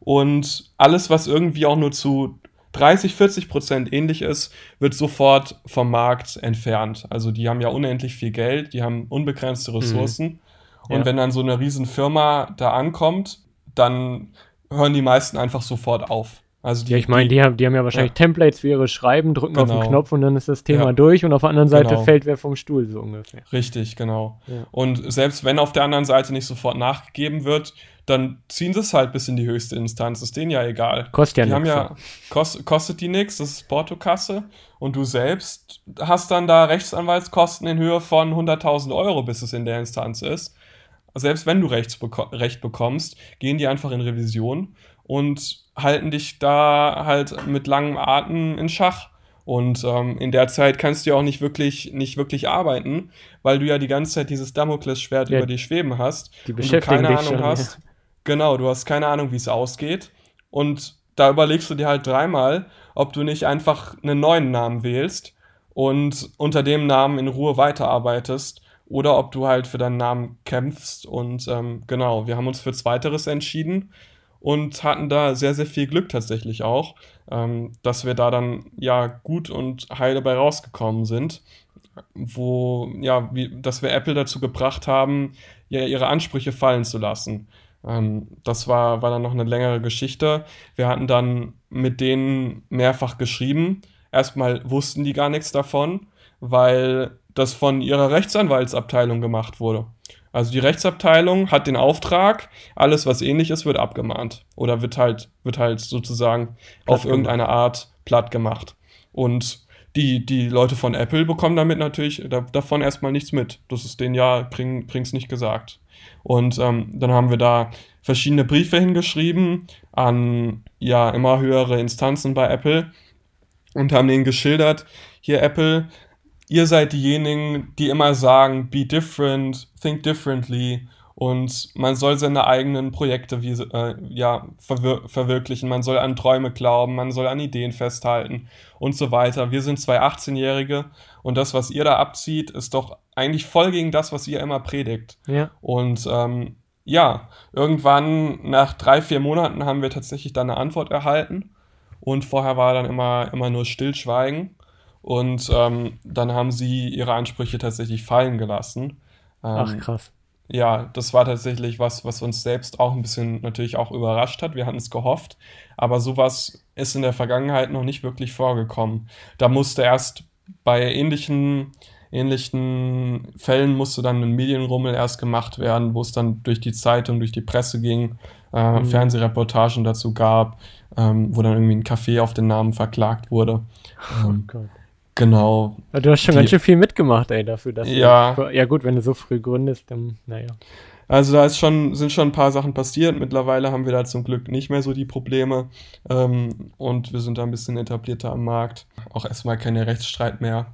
und alles, was irgendwie auch nur zu 30, 40 Prozent ähnlich ist, wird sofort vom Markt entfernt. Also die haben ja unendlich viel Geld, die haben unbegrenzte mhm. Ressourcen. Mhm. Und ja. wenn dann so eine Riesenfirma da ankommt, dann hören die meisten einfach sofort auf. Also die, ja, ich meine, die, haben, die haben ja wahrscheinlich ja. Templates für ihre Schreiben, drücken genau. auf den genau. Knopf und dann ist das Thema ja. durch und auf der anderen Seite genau. fällt wer vom Stuhl, so ungefähr. Richtig, genau. Und selbst wenn auf der anderen Seite nicht sofort nachgegeben wird, dann ziehen sie es halt bis in die höchste Instanz. Ist denen ja egal. Kostet ja nichts. Ja, kost, kostet die nichts, das ist Portokasse. Und du selbst hast dann da Rechtsanwaltskosten in Höhe von 100.000 Euro, bis es in der Instanz ist. Selbst wenn du Rechts Recht bekommst, gehen die einfach in Revision und halten dich da halt mit langem Atem in Schach. Und ähm, in der Zeit kannst du ja auch nicht wirklich, nicht wirklich arbeiten, weil du ja die ganze Zeit dieses Damoklesschwert ja, über dir schweben hast. Die und du keine Ahnung schon, hast. Ja. Genau, du hast keine Ahnung, wie es ausgeht. Und da überlegst du dir halt dreimal, ob du nicht einfach einen neuen Namen wählst und unter dem Namen in Ruhe weiterarbeitest oder ob du halt für deinen Namen kämpfst. Und ähm, genau, wir haben uns für Zweiteres entschieden und hatten da sehr, sehr viel Glück tatsächlich auch, ähm, dass wir da dann ja gut und heil dabei rausgekommen sind, wo, ja, wie, dass wir Apple dazu gebracht haben, ja, ihre Ansprüche fallen zu lassen. Ähm, das war, war dann noch eine längere Geschichte. Wir hatten dann mit denen mehrfach geschrieben. Erstmal wussten die gar nichts davon, weil das von ihrer Rechtsanwaltsabteilung gemacht wurde. Also die Rechtsabteilung hat den Auftrag, alles was ähnlich ist, wird abgemahnt oder wird halt, wird halt sozusagen platt auf irgendeine Art platt gemacht. Und die, die Leute von Apple bekommen damit natürlich da, davon erstmal nichts mit. Das ist denen ja, bring, bring's nicht gesagt. Und ähm, dann haben wir da verschiedene Briefe hingeschrieben an ja immer höhere Instanzen bei Apple und haben denen geschildert, hier Apple, ihr seid diejenigen, die immer sagen, be different, think differently und man soll seine eigenen Projekte wie, äh, ja, verwir verwirklichen, man soll an Träume glauben, man soll an Ideen festhalten und so weiter. Wir sind zwei 18-Jährige und das, was ihr da abzieht, ist doch eigentlich voll gegen das, was ihr immer predigt. Ja. Und ähm, ja, irgendwann nach drei, vier Monaten haben wir tatsächlich dann eine Antwort erhalten und vorher war dann immer, immer nur Stillschweigen. Und ähm, dann haben sie ihre Ansprüche tatsächlich fallen gelassen. Ähm, Ach, krass. Ja, das war tatsächlich was, was uns selbst auch ein bisschen natürlich auch überrascht hat. Wir hatten es gehofft, aber sowas ist in der Vergangenheit noch nicht wirklich vorgekommen. Da musste erst bei ähnlichen, ähnlichen Fällen musste dann ein Medienrummel erst gemacht werden, wo es dann durch die Zeitung, durch die Presse ging, äh, mhm. Fernsehreportagen dazu gab, ähm, wo dann irgendwie ein Café auf den Namen verklagt wurde. Oh ähm, Gott. Genau. Du hast schon die, ganz schön viel mitgemacht, ey, dafür, dass ja. Du, ja gut, wenn du so früh gründest, dann, naja. Also da ist schon, sind schon ein paar Sachen passiert. Mittlerweile haben wir da zum Glück nicht mehr so die Probleme. Ähm, und wir sind da ein bisschen etablierter am Markt. Auch erstmal keine Rechtsstreit mehr.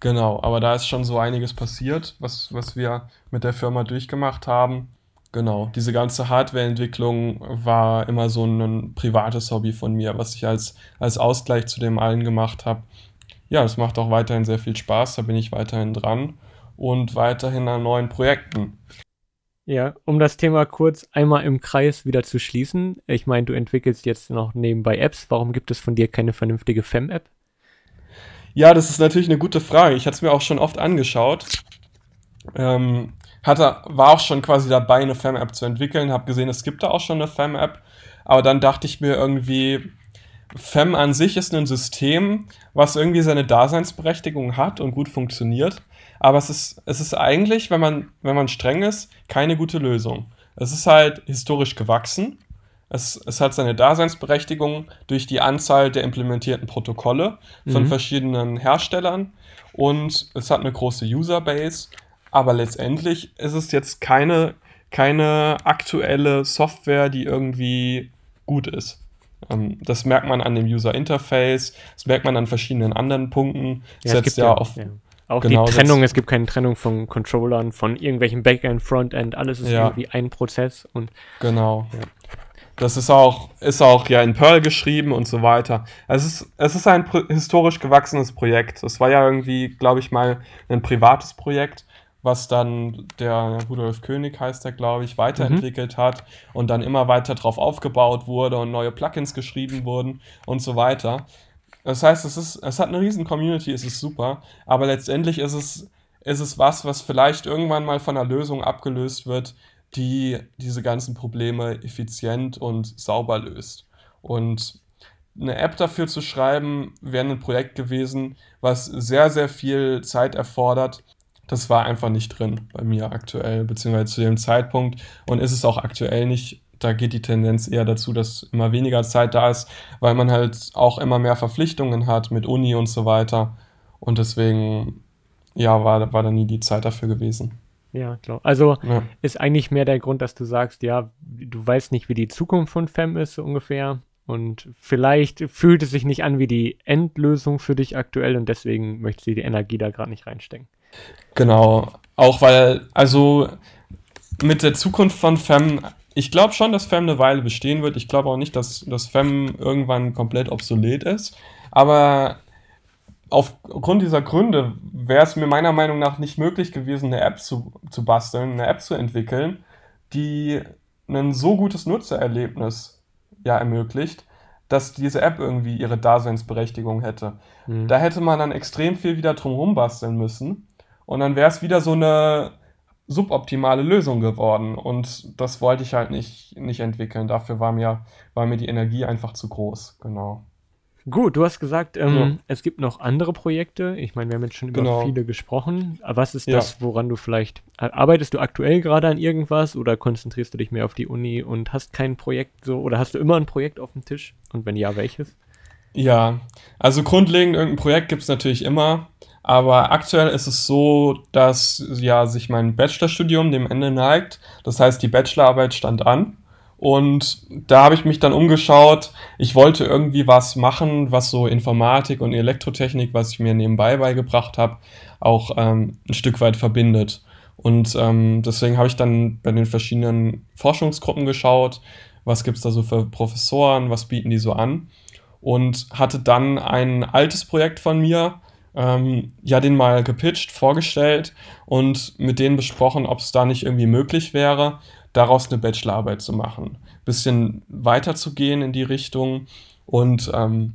Genau, aber da ist schon so einiges passiert, was, was wir mit der Firma durchgemacht haben. Genau, diese ganze Hardwareentwicklung war immer so ein privates Hobby von mir, was ich als, als Ausgleich zu dem allen gemacht habe ja, es macht auch weiterhin sehr viel Spaß, da bin ich weiterhin dran und weiterhin an neuen Projekten. Ja, um das Thema kurz einmal im Kreis wieder zu schließen. Ich meine, du entwickelst jetzt noch nebenbei Apps. Warum gibt es von dir keine vernünftige Fem-App? Ja, das ist natürlich eine gute Frage. Ich hatte es mir auch schon oft angeschaut. Ähm, hatte, war auch schon quasi dabei, eine Fem-App zu entwickeln. Habe gesehen, es gibt da auch schon eine Fem-App. Aber dann dachte ich mir irgendwie, FEM an sich ist ein System, was irgendwie seine Daseinsberechtigung hat und gut funktioniert. Aber es ist, es ist eigentlich, wenn man, wenn man streng ist, keine gute Lösung. Es ist halt historisch gewachsen. Es, es hat seine Daseinsberechtigung durch die Anzahl der implementierten Protokolle von mhm. verschiedenen Herstellern und es hat eine große Userbase. Aber letztendlich ist es jetzt keine, keine aktuelle Software, die irgendwie gut ist. Ähm, das merkt man an dem User Interface, das merkt man an verschiedenen anderen Punkten. Ja, setzt ja, auf. Ja. Auch genau, die Trennung, es gibt keine Trennung von Controllern, von irgendwelchen Backend, Frontend, alles ist ja. irgendwie ein Prozess und genau. Ja. Das ist auch, ist auch ja in Perl geschrieben und so weiter. Es ist, es ist ein historisch gewachsenes Projekt. Es war ja irgendwie, glaube ich, mal ein privates Projekt, was dann der Rudolf König heißt er, glaube ich, weiterentwickelt mhm. hat und dann immer weiter drauf aufgebaut wurde und neue Plugins geschrieben wurden und so weiter. Das heißt, es ist, es hat eine riesen Community, es ist super, aber letztendlich ist es, ist es was, was vielleicht irgendwann mal von einer Lösung abgelöst wird, die diese ganzen Probleme effizient und sauber löst. Und eine App dafür zu schreiben, wäre ein Projekt gewesen, was sehr, sehr viel Zeit erfordert. Das war einfach nicht drin bei mir aktuell, beziehungsweise zu dem Zeitpunkt und ist es auch aktuell nicht. Da geht die Tendenz eher dazu, dass immer weniger Zeit da ist, weil man halt auch immer mehr Verpflichtungen hat mit Uni und so weiter. Und deswegen, ja, war, war da nie die Zeit dafür gewesen. Ja, klar. Also ja. ist eigentlich mehr der Grund, dass du sagst, ja, du weißt nicht, wie die Zukunft von FEM ist, so ungefähr. Und vielleicht fühlt es sich nicht an wie die Endlösung für dich aktuell und deswegen möchtest du die Energie da gerade nicht reinstecken. Genau. Auch weil, also mit der Zukunft von FEM, ich glaube schon, dass FEM eine Weile bestehen wird. Ich glaube auch nicht, dass, dass FEM irgendwann komplett obsolet ist. Aber aufgrund dieser Gründe wäre es mir meiner Meinung nach nicht möglich gewesen, eine App zu, zu basteln, eine App zu entwickeln, die ein so gutes Nutzererlebnis ja ermöglicht, dass diese App irgendwie ihre Daseinsberechtigung hätte. Mhm. Da hätte man dann extrem viel wieder drumherum basteln müssen und dann wäre es wieder so eine suboptimale Lösung geworden und das wollte ich halt nicht, nicht entwickeln. Dafür war mir, war mir die Energie einfach zu groß, genau. Gut, du hast gesagt, ähm, ja. es gibt noch andere Projekte. Ich meine, wir haben jetzt schon über genau. viele gesprochen. Was ist ja. das, woran du vielleicht arbeitest du aktuell gerade an irgendwas oder konzentrierst du dich mehr auf die Uni und hast kein Projekt so oder hast du immer ein Projekt auf dem Tisch? Und wenn ja, welches? Ja, also grundlegend irgendein Projekt gibt es natürlich immer. Aber aktuell ist es so, dass ja sich mein Bachelorstudium dem Ende neigt. Das heißt, die Bachelorarbeit stand an. Und da habe ich mich dann umgeschaut. Ich wollte irgendwie was machen, was so Informatik und Elektrotechnik, was ich mir nebenbei beigebracht habe, auch ähm, ein Stück weit verbindet. Und ähm, deswegen habe ich dann bei den verschiedenen Forschungsgruppen geschaut, was gibt es da so für Professoren, was bieten die so an. Und hatte dann ein altes Projekt von mir, ähm, ja, den mal gepitcht, vorgestellt und mit denen besprochen, ob es da nicht irgendwie möglich wäre, daraus eine Bachelorarbeit zu machen. Bisschen weiter zu gehen in die Richtung. Und ähm,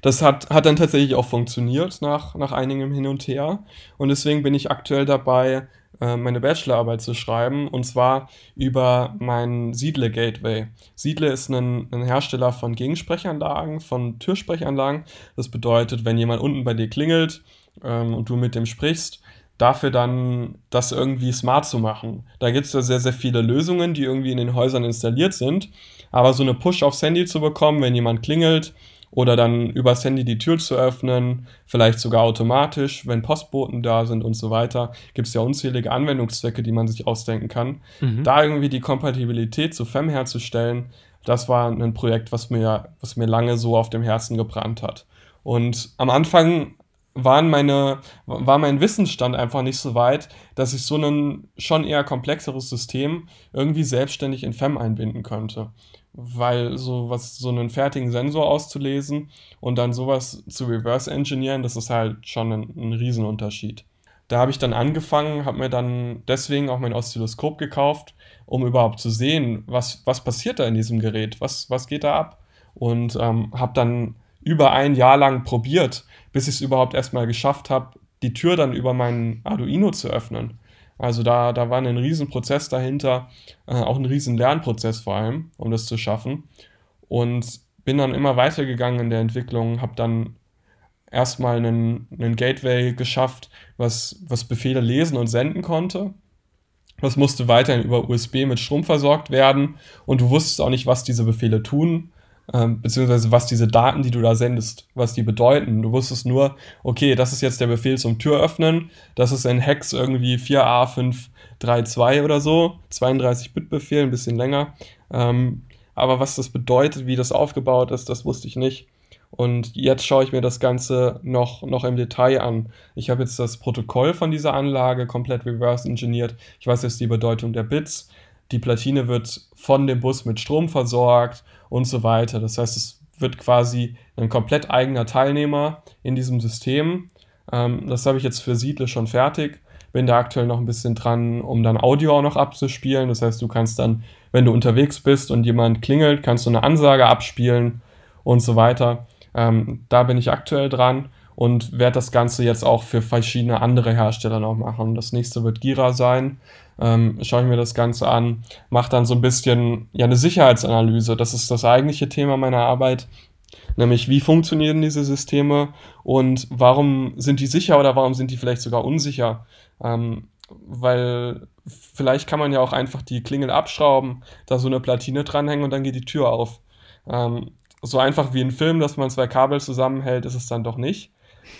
das hat, hat dann tatsächlich auch funktioniert nach, nach einigem Hin und Her. Und deswegen bin ich aktuell dabei, äh, meine Bachelorarbeit zu schreiben. Und zwar über mein Siedle Gateway. Siedle ist ein, ein Hersteller von Gegensprechanlagen, von Türsprechanlagen. Das bedeutet, wenn jemand unten bei dir klingelt ähm, und du mit dem sprichst, dafür dann das irgendwie smart zu machen. Da gibt es ja sehr, sehr viele Lösungen, die irgendwie in den Häusern installiert sind. Aber so eine Push aufs Handy zu bekommen, wenn jemand klingelt oder dann übers Handy die Tür zu öffnen, vielleicht sogar automatisch, wenn Postboten da sind und so weiter, gibt es ja unzählige Anwendungszwecke, die man sich ausdenken kann. Mhm. Da irgendwie die Kompatibilität zu FEM herzustellen, das war ein Projekt, was mir, was mir lange so auf dem Herzen gebrannt hat. Und am Anfang waren meine, war mein Wissensstand einfach nicht so weit, dass ich so ein schon eher komplexeres System irgendwie selbstständig in FEM einbinden könnte. Weil so was, so einen fertigen Sensor auszulesen und dann sowas zu reverse engineeren, das ist halt schon ein, ein Riesenunterschied. Da habe ich dann angefangen, habe mir dann deswegen auch mein Oszilloskop gekauft, um überhaupt zu sehen, was, was passiert da in diesem Gerät, was, was geht da ab. Und ähm, habe dann über ein Jahr lang probiert, bis ich es überhaupt erstmal geschafft habe, die Tür dann über meinen Arduino zu öffnen. Also da, da war ein Riesenprozess dahinter, äh, auch ein riesen Lernprozess vor allem, um das zu schaffen. Und bin dann immer weitergegangen in der Entwicklung, habe dann erstmal einen, einen Gateway geschafft, was, was Befehle lesen und senden konnte. Das musste weiterhin über USB mit Strom versorgt werden und du wusstest auch nicht, was diese Befehle tun ähm, beziehungsweise was diese Daten, die du da sendest, was die bedeuten. Du wusstest nur, okay, das ist jetzt der Befehl zum Tür öffnen, das ist in Hex irgendwie 4a532 oder so, 32-Bit-Befehl, ein bisschen länger. Ähm, aber was das bedeutet, wie das aufgebaut ist, das wusste ich nicht. Und jetzt schaue ich mir das Ganze noch, noch im Detail an. Ich habe jetzt das Protokoll von dieser Anlage komplett reverse engineert. Ich weiß jetzt die Bedeutung der Bits. Die Platine wird von dem Bus mit Strom versorgt und so weiter. Das heißt, es wird quasi ein komplett eigener Teilnehmer in diesem System. Ähm, das habe ich jetzt für Siedle schon fertig. Bin da aktuell noch ein bisschen dran, um dann Audio auch noch abzuspielen. Das heißt, du kannst dann, wenn du unterwegs bist und jemand klingelt, kannst du eine Ansage abspielen und so weiter. Ähm, da bin ich aktuell dran und werde das Ganze jetzt auch für verschiedene andere Hersteller noch machen. Das nächste wird Gira sein. Ähm, schaue ich mir das Ganze an, mache dann so ein bisschen ja eine Sicherheitsanalyse. Das ist das eigentliche Thema meiner Arbeit. Nämlich, wie funktionieren diese Systeme und warum sind die sicher oder warum sind die vielleicht sogar unsicher? Ähm, weil vielleicht kann man ja auch einfach die Klingel abschrauben, da so eine Platine dranhängen und dann geht die Tür auf. Ähm, so einfach wie ein Film, dass man zwei Kabel zusammenhält, ist es dann doch nicht.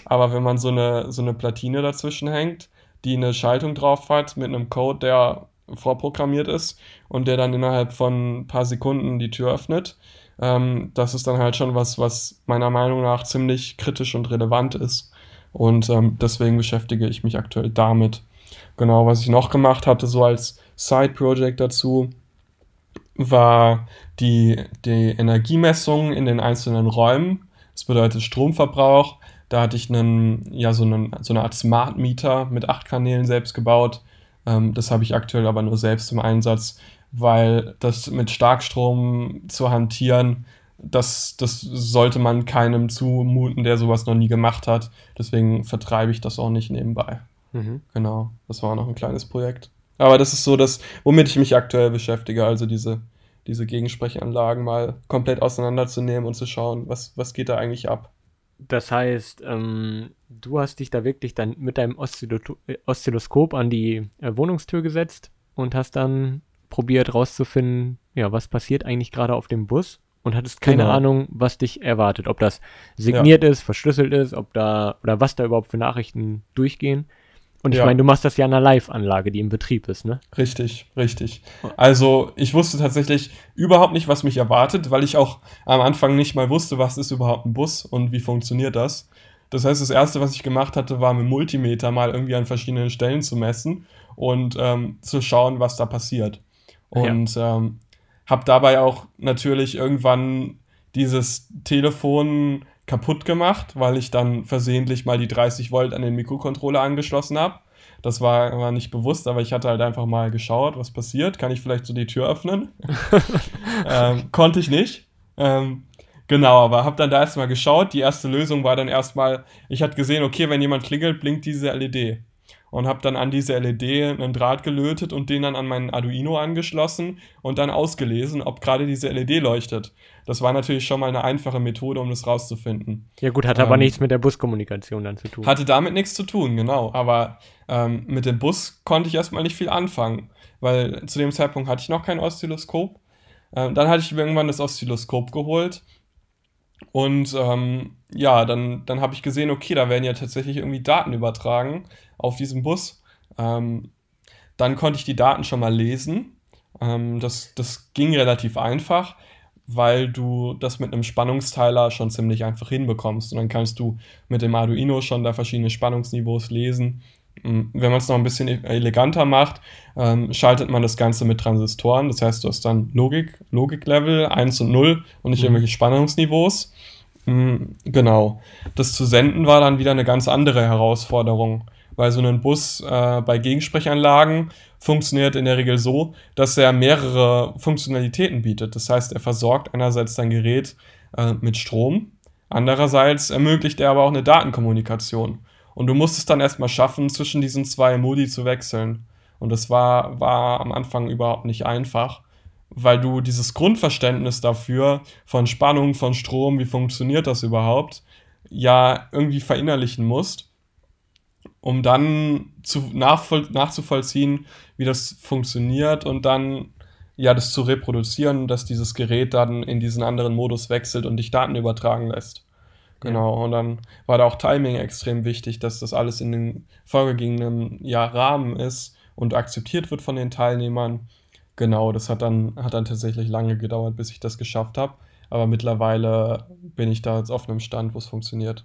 Aber wenn man so eine, so eine Platine dazwischen hängt, die eine Schaltung drauf hat mit einem Code, der vorprogrammiert ist und der dann innerhalb von ein paar Sekunden die Tür öffnet, ähm, das ist dann halt schon was, was meiner Meinung nach ziemlich kritisch und relevant ist. Und ähm, deswegen beschäftige ich mich aktuell damit. Genau, was ich noch gemacht hatte, so als Side-Project dazu, war die, die Energiemessung in den einzelnen Räumen. Das bedeutet Stromverbrauch. Da hatte ich einen, ja, so, einen, so eine Art Smart Meter mit acht Kanälen selbst gebaut. Ähm, das habe ich aktuell aber nur selbst im Einsatz, weil das mit Starkstrom zu hantieren, das, das sollte man keinem zumuten, der sowas noch nie gemacht hat. Deswegen vertreibe ich das auch nicht nebenbei. Mhm. Genau, das war noch ein kleines Projekt. Aber das ist so das, womit ich mich aktuell beschäftige, also diese, diese Gegensprechanlagen mal komplett auseinanderzunehmen und zu schauen, was, was geht da eigentlich ab. Das heißt, ähm, du hast dich da wirklich dann mit deinem Oszillo äh, Oszilloskop an die äh, Wohnungstür gesetzt und hast dann probiert rauszufinden, ja, was passiert eigentlich gerade auf dem Bus und hattest keine genau. Ahnung, was dich erwartet, ob das signiert ja. ist, verschlüsselt ist, ob da oder was da überhaupt für Nachrichten durchgehen. Und ich ja. meine, du machst das ja an einer Live-Anlage, die im Betrieb ist, ne? Richtig, richtig. Also ich wusste tatsächlich überhaupt nicht, was mich erwartet, weil ich auch am Anfang nicht mal wusste, was ist überhaupt ein Bus und wie funktioniert das. Das heißt, das Erste, was ich gemacht hatte, war mit Multimeter mal irgendwie an verschiedenen Stellen zu messen und ähm, zu schauen, was da passiert. Und ja. ähm, habe dabei auch natürlich irgendwann dieses Telefon kaputt gemacht, weil ich dann versehentlich mal die 30 Volt an den Mikrocontroller angeschlossen habe. Das war, war nicht bewusst, aber ich hatte halt einfach mal geschaut, was passiert. Kann ich vielleicht so die Tür öffnen? ähm, konnte ich nicht. Ähm, genau, aber habe dann da erstmal geschaut. Die erste Lösung war dann erstmal, ich hatte gesehen, okay, wenn jemand klingelt, blinkt diese LED und habe dann an diese LED einen Draht gelötet und den dann an meinen Arduino angeschlossen und dann ausgelesen, ob gerade diese LED leuchtet. Das war natürlich schon mal eine einfache Methode, um das rauszufinden. Ja gut, hatte ähm, aber nichts mit der Buskommunikation dann zu tun. Hatte damit nichts zu tun, genau. Aber ähm, mit dem Bus konnte ich erstmal nicht viel anfangen, weil zu dem Zeitpunkt hatte ich noch kein Oszilloskop. Ähm, dann hatte ich irgendwann das Oszilloskop geholt und ähm, ja, dann, dann habe ich gesehen, okay, da werden ja tatsächlich irgendwie Daten übertragen auf diesem Bus. Ähm, dann konnte ich die Daten schon mal lesen. Ähm, das, das ging relativ einfach, weil du das mit einem Spannungsteiler schon ziemlich einfach hinbekommst. Und dann kannst du mit dem Arduino schon da verschiedene Spannungsniveaus lesen. Ähm, wenn man es noch ein bisschen e-, eleganter macht, ähm, schaltet man das Ganze mit Transistoren. Das heißt, du hast dann Logik, Logik-Level 1 und 0 und nicht mhm. irgendwelche Spannungsniveaus. Mhm, genau. Das zu senden war dann wieder eine ganz andere Herausforderung weil so ein Bus äh, bei Gegensprechanlagen funktioniert in der Regel so, dass er mehrere Funktionalitäten bietet. Das heißt, er versorgt einerseits dein Gerät äh, mit Strom, andererseits ermöglicht er aber auch eine Datenkommunikation. Und du musst es dann erstmal schaffen, zwischen diesen zwei Modi zu wechseln. Und das war, war am Anfang überhaupt nicht einfach, weil du dieses Grundverständnis dafür von Spannung, von Strom, wie funktioniert das überhaupt, ja irgendwie verinnerlichen musst um dann zu, nachvoll, nachzuvollziehen, wie das funktioniert und dann ja das zu reproduzieren, dass dieses Gerät dann in diesen anderen Modus wechselt und dich Daten übertragen lässt. Genau, und dann war da auch Timing extrem wichtig, dass das alles in den vorgegebenen ja, Rahmen ist und akzeptiert wird von den Teilnehmern. Genau, das hat dann, hat dann tatsächlich lange gedauert, bis ich das geschafft habe. Aber mittlerweile bin ich da jetzt auf einem Stand, wo es funktioniert.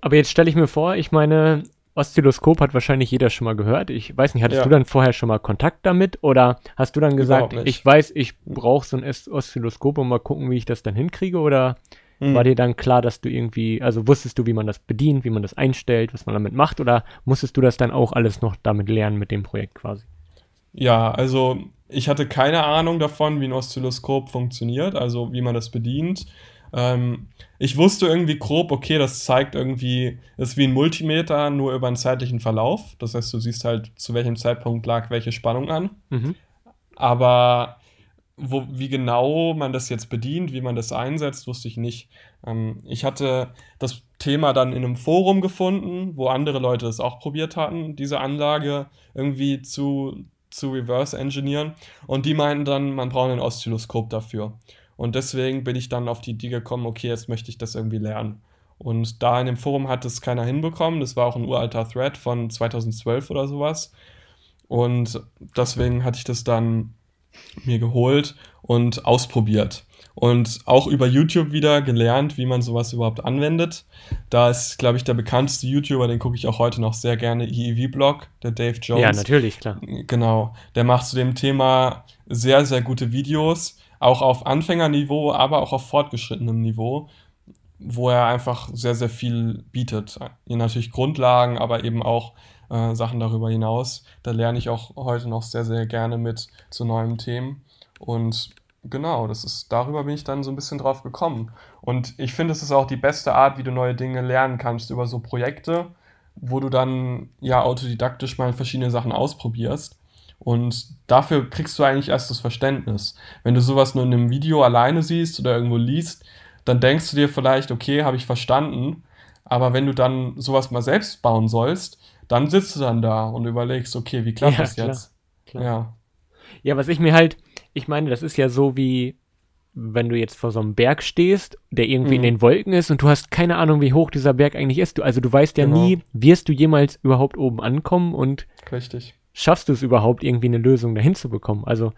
Aber jetzt stelle ich mir vor, ich meine, Oszilloskop hat wahrscheinlich jeder schon mal gehört. Ich weiß nicht, hattest ja. du dann vorher schon mal Kontakt damit oder hast du dann gesagt, ich weiß, ich brauche so ein Oszilloskop und mal gucken, wie ich das dann hinkriege oder hm. war dir dann klar, dass du irgendwie, also wusstest du, wie man das bedient, wie man das einstellt, was man damit macht oder musstest du das dann auch alles noch damit lernen mit dem Projekt quasi? Ja, also ich hatte keine Ahnung davon, wie ein Oszilloskop funktioniert, also wie man das bedient. Ähm, ich wusste irgendwie grob, okay, das zeigt irgendwie, das ist wie ein Multimeter, nur über einen zeitlichen Verlauf. Das heißt, du siehst halt, zu welchem Zeitpunkt lag welche Spannung an. Mhm. Aber wo, wie genau man das jetzt bedient, wie man das einsetzt, wusste ich nicht. Ähm, ich hatte das Thema dann in einem Forum gefunden, wo andere Leute es auch probiert hatten, diese Anlage irgendwie zu, zu reverse engineeren. Und die meinten dann, man braucht ein Oszilloskop dafür. Und deswegen bin ich dann auf die Idee gekommen, okay, jetzt möchte ich das irgendwie lernen. Und da in dem Forum hat es keiner hinbekommen. Das war auch ein uralter Thread von 2012 oder sowas. Und deswegen hatte ich das dann mir geholt und ausprobiert. Und auch über YouTube wieder gelernt, wie man sowas überhaupt anwendet. Da ist, glaube ich, der bekannteste YouTuber, den gucke ich auch heute noch sehr gerne, EEV-Blog, der Dave Jones. Ja, natürlich, klar. Genau. Der macht zu dem Thema sehr, sehr gute Videos auch auf Anfängerniveau, aber auch auf fortgeschrittenem Niveau, wo er einfach sehr, sehr viel bietet. Natürlich Grundlagen, aber eben auch äh, Sachen darüber hinaus. Da lerne ich auch heute noch sehr, sehr gerne mit zu neuen Themen. Und genau, das ist, darüber bin ich dann so ein bisschen drauf gekommen. Und ich finde, es ist auch die beste Art, wie du neue Dinge lernen kannst, über so Projekte, wo du dann ja autodidaktisch mal verschiedene Sachen ausprobierst und dafür kriegst du eigentlich erst das Verständnis. Wenn du sowas nur in einem Video alleine siehst oder irgendwo liest, dann denkst du dir vielleicht, okay, habe ich verstanden. Aber wenn du dann sowas mal selbst bauen sollst, dann sitzt du dann da und überlegst, okay, wie klappt ja, das jetzt? Klar. Ja. ja, was ich mir halt, ich meine, das ist ja so wie, wenn du jetzt vor so einem Berg stehst, der irgendwie mhm. in den Wolken ist und du hast keine Ahnung, wie hoch dieser Berg eigentlich ist. Du, also du weißt ja genau. nie, wirst du jemals überhaupt oben ankommen und Richtig schaffst du es überhaupt, irgendwie eine Lösung dahin zu bekommen? Also,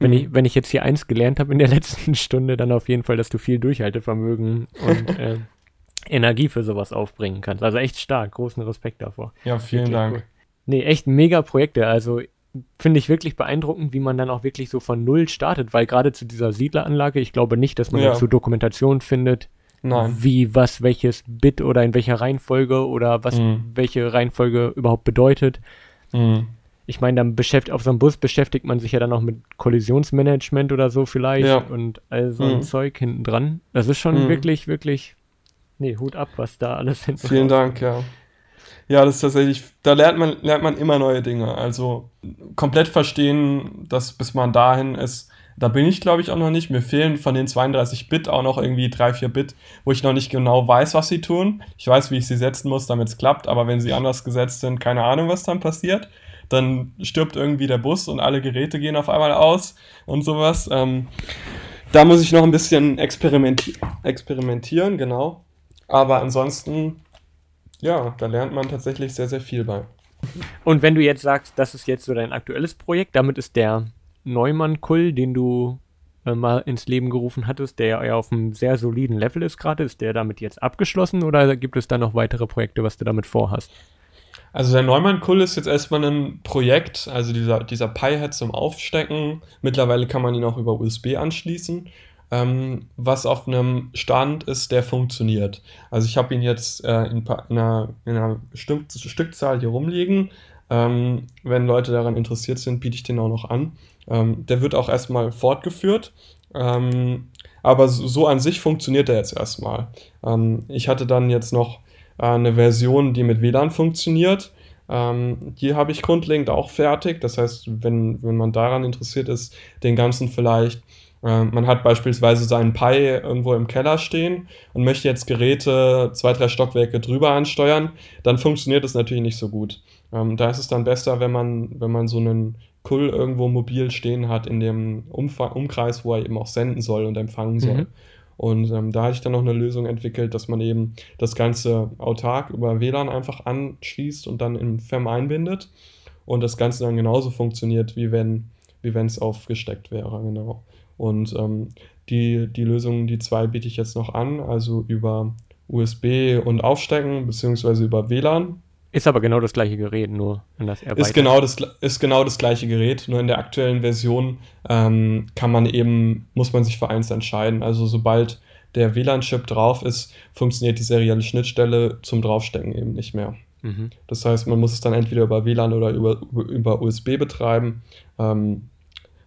wenn, mhm. ich, wenn ich jetzt hier eins gelernt habe in der letzten Stunde, dann auf jeden Fall, dass du viel Durchhaltevermögen und äh, Energie für sowas aufbringen kannst. Also echt stark, großen Respekt davor. Ja, vielen wirklich Dank. Cool. Nee, echt mega Projekte. Also finde ich wirklich beeindruckend, wie man dann auch wirklich so von Null startet, weil gerade zu dieser Siedleranlage, ich glaube nicht, dass man ja. dazu Dokumentation findet, Nein. wie was welches Bit oder in welcher Reihenfolge oder was mhm. welche Reihenfolge überhaupt bedeutet. Mhm ich meine, dann beschäftigt, auf so einem Bus beschäftigt man sich ja dann auch mit Kollisionsmanagement oder so vielleicht ja. und all so ein mhm. Zeug hinten dran. Das ist schon mhm. wirklich, wirklich, nee, Hut ab, was da alles hinten Vielen Dank, ja. Ja, das ist tatsächlich, da lernt man, lernt man immer neue Dinge. Also komplett verstehen, dass bis man dahin ist, da bin ich, glaube ich, auch noch nicht. Mir fehlen von den 32 Bit auch noch irgendwie 3, 4 Bit, wo ich noch nicht genau weiß, was sie tun. Ich weiß, wie ich sie setzen muss, damit es klappt, aber wenn sie anders gesetzt sind, keine Ahnung, was dann passiert dann stirbt irgendwie der Bus und alle Geräte gehen auf einmal aus und sowas. Ähm, da muss ich noch ein bisschen experimenti experimentieren, genau. Aber ansonsten, ja, da lernt man tatsächlich sehr, sehr viel bei. Und wenn du jetzt sagst, das ist jetzt so dein aktuelles Projekt, damit ist der Neumann-Kull, den du äh, mal ins Leben gerufen hattest, der ja auf einem sehr soliden Level ist gerade, ist der damit jetzt abgeschlossen oder gibt es da noch weitere Projekte, was du damit vorhast? Also der Neumann-Kull ist jetzt erstmal ein Projekt, also dieser, dieser Pi-Head zum Aufstecken. Mittlerweile kann man ihn auch über USB anschließen, ähm, was auf einem Stand ist, der funktioniert. Also ich habe ihn jetzt äh, in, in, einer, in einer bestimmten Stückzahl hier rumliegen. Ähm, wenn Leute daran interessiert sind, biete ich den auch noch an. Ähm, der wird auch erstmal fortgeführt. Ähm, aber so, an sich funktioniert er jetzt erstmal. Ähm, ich hatte dann jetzt noch äh, eine Version, die mit WLAN funktioniert. Ähm, die habe ich grundlegend auch fertig. Das heißt, wenn, wenn man daran interessiert ist, den ganzen vielleicht man hat beispielsweise seinen Pi irgendwo im Keller stehen und möchte jetzt Geräte zwei, drei Stockwerke drüber ansteuern, dann funktioniert das natürlich nicht so gut. Ähm, da ist es dann besser, wenn man, wenn man so einen Kull irgendwo mobil stehen hat in dem Umfa Umkreis, wo er eben auch senden soll und empfangen soll. Mhm. Und ähm, da hatte ich dann noch eine Lösung entwickelt, dass man eben das Ganze autark über WLAN einfach anschließt und dann in FEM einbindet. Und das Ganze dann genauso funktioniert, wie wenn wie wenn es aufgesteckt wäre, genau. Und ähm, die, die Lösung, die zwei biete ich jetzt noch an, also über USB und Aufstecken, beziehungsweise über WLAN. Ist aber genau das gleiche Gerät, nur anders erweitert. Ist genau das, ist genau das gleiche Gerät, nur in der aktuellen Version ähm, kann man eben, muss man sich für eins entscheiden. Also sobald der WLAN-Chip drauf ist, funktioniert die serielle Schnittstelle zum Draufstecken eben nicht mehr. Mhm. Das heißt, man muss es dann entweder über WLAN oder über, über USB betreiben, ähm,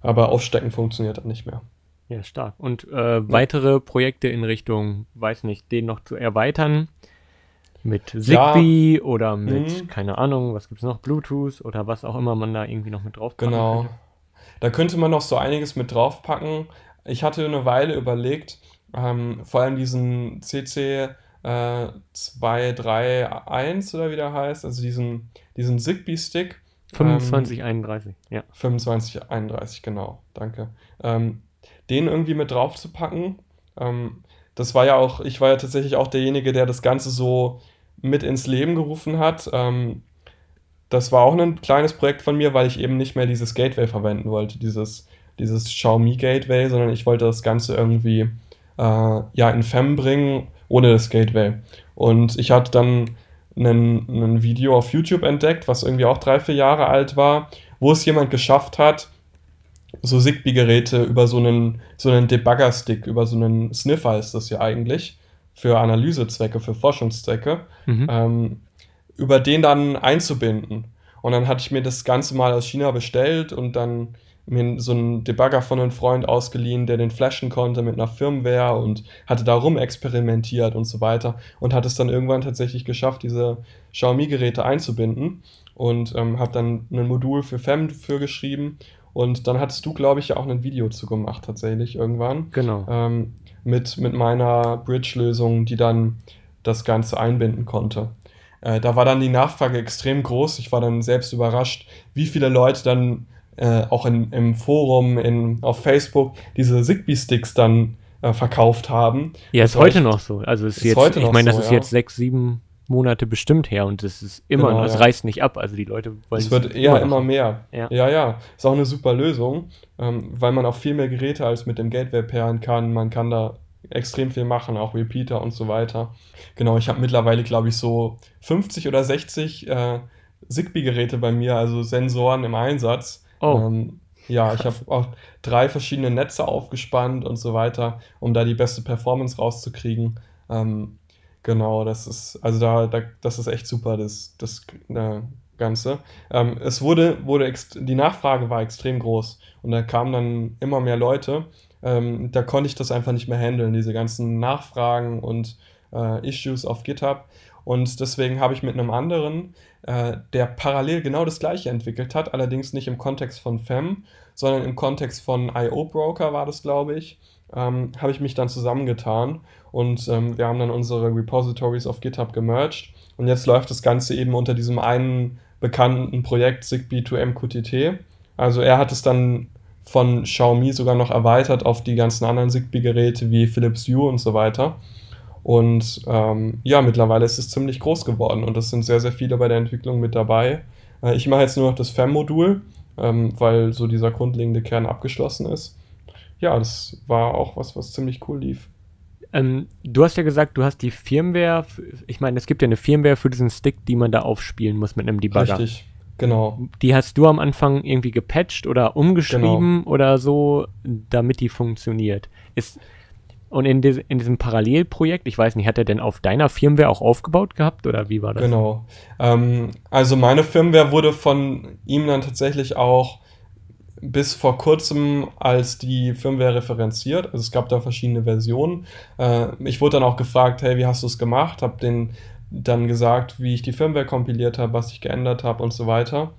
aber Aufstecken funktioniert dann nicht mehr. Ja, stark. Und äh, weitere Projekte in Richtung, weiß nicht, den noch zu erweitern? Mit Zigbee ja. oder mit, mhm. keine Ahnung, was gibt es noch, Bluetooth oder was auch immer man da irgendwie noch mit draufpacken Genau. Könnte. Da könnte man noch so einiges mit draufpacken. Ich hatte eine Weile überlegt, ähm, vor allem diesen CC äh, 231 oder wie der heißt, also diesen, diesen Zigbee-Stick. 2531, ähm, ja. 2531, genau, danke. Ähm, den irgendwie mit drauf zu packen. Ähm, das war ja auch, ich war ja tatsächlich auch derjenige, der das Ganze so mit ins Leben gerufen hat. Ähm, das war auch ein kleines Projekt von mir, weil ich eben nicht mehr dieses Gateway verwenden wollte, dieses, dieses Xiaomi Gateway, sondern ich wollte das Ganze irgendwie äh, ja, in FEM bringen, ohne das Gateway. Und ich hatte dann ein Video auf YouTube entdeckt, was irgendwie auch drei, vier Jahre alt war, wo es jemand geschafft hat, so Zigbee-Geräte über so einen, so einen Debugger-Stick, über so einen Sniffer ist das ja eigentlich, für Analysezwecke, für Forschungszwecke, mhm. ähm, über den dann einzubinden. Und dann hatte ich mir das Ganze mal aus China bestellt und dann mir so einen Debugger von einem Freund ausgeliehen, der den flashen konnte mit einer Firmware und hatte da rum experimentiert und so weiter und hat es dann irgendwann tatsächlich geschafft, diese Xiaomi-Geräte einzubinden und ähm, habe dann ein Modul für FEM für geschrieben und dann hattest du, glaube ich, ja auch ein Video zu gemacht, tatsächlich, irgendwann. Genau. Ähm, mit, mit meiner Bridge-Lösung, die dann das Ganze einbinden konnte. Äh, da war dann die Nachfrage extrem groß. Ich war dann selbst überrascht, wie viele Leute dann äh, auch in, im Forum, in, auf Facebook diese Zigbee-Sticks dann äh, verkauft haben. Ja, ist heute noch so. Also ist, ist jetzt, heute ich meine, das so, ist ja. jetzt sechs, sieben Monate bestimmt her und es ist immer, genau, es ja. reißt nicht ab. Also die Leute wollen es wird eher immer, immer mehr. Ja. ja, ja, ist auch eine super Lösung, ähm, weil man auch viel mehr Geräte als mit dem Gateway pairen kann. Man kann da extrem viel machen, auch Repeater und so weiter. Genau, ich habe mittlerweile, glaube ich, so 50 oder 60 äh, Zigbee-Geräte bei mir, also Sensoren im Einsatz. Oh. Ähm, ja, ich habe auch drei verschiedene Netze aufgespannt und so weiter, um da die beste Performance rauszukriegen. Ähm, Genau, das ist, also da, da das ist echt super, das, das äh, Ganze. Ähm, es wurde, wurde die Nachfrage war extrem groß und da kamen dann immer mehr Leute. Ähm, da konnte ich das einfach nicht mehr handeln, diese ganzen Nachfragen und äh, Issues auf GitHub. Und deswegen habe ich mit einem anderen, äh, der parallel genau das gleiche entwickelt hat, allerdings nicht im Kontext von FEM, sondern im Kontext von IO Broker war das, glaube ich, ähm, habe ich mich dann zusammengetan und ähm, wir haben dann unsere Repositories auf GitHub gemerged und jetzt läuft das Ganze eben unter diesem einen bekannten Projekt Zigbee to MQTT. Also er hat es dann von Xiaomi sogar noch erweitert auf die ganzen anderen Zigbee-Geräte wie Philips Hue und so weiter. Und ähm, ja, mittlerweile ist es ziemlich groß geworden und es sind sehr, sehr viele bei der Entwicklung mit dabei. Äh, ich mache jetzt nur noch das FEM-Modul, ähm, weil so dieser grundlegende Kern abgeschlossen ist. Ja, das war auch was, was ziemlich cool lief. Ähm, du hast ja gesagt, du hast die Firmware, ich meine, es gibt ja eine Firmware für diesen Stick, die man da aufspielen muss mit einem Debugger. Richtig, genau. Die hast du am Anfang irgendwie gepatcht oder umgeschrieben genau. oder so, damit die funktioniert. Ist, und in, dis, in, diesem Parallelprojekt, ich weiß nicht, hat er denn auf deiner Firmware auch aufgebaut gehabt oder wie war das? Genau. Ähm, also meine Firmware wurde von ihm dann tatsächlich auch bis vor kurzem als die Firmware referenziert. Also es gab da verschiedene Versionen. Äh, ich wurde dann auch gefragt, hey, wie hast du es gemacht? Hab den dann gesagt, wie ich die Firmware kompiliert habe, was ich geändert habe und so weiter.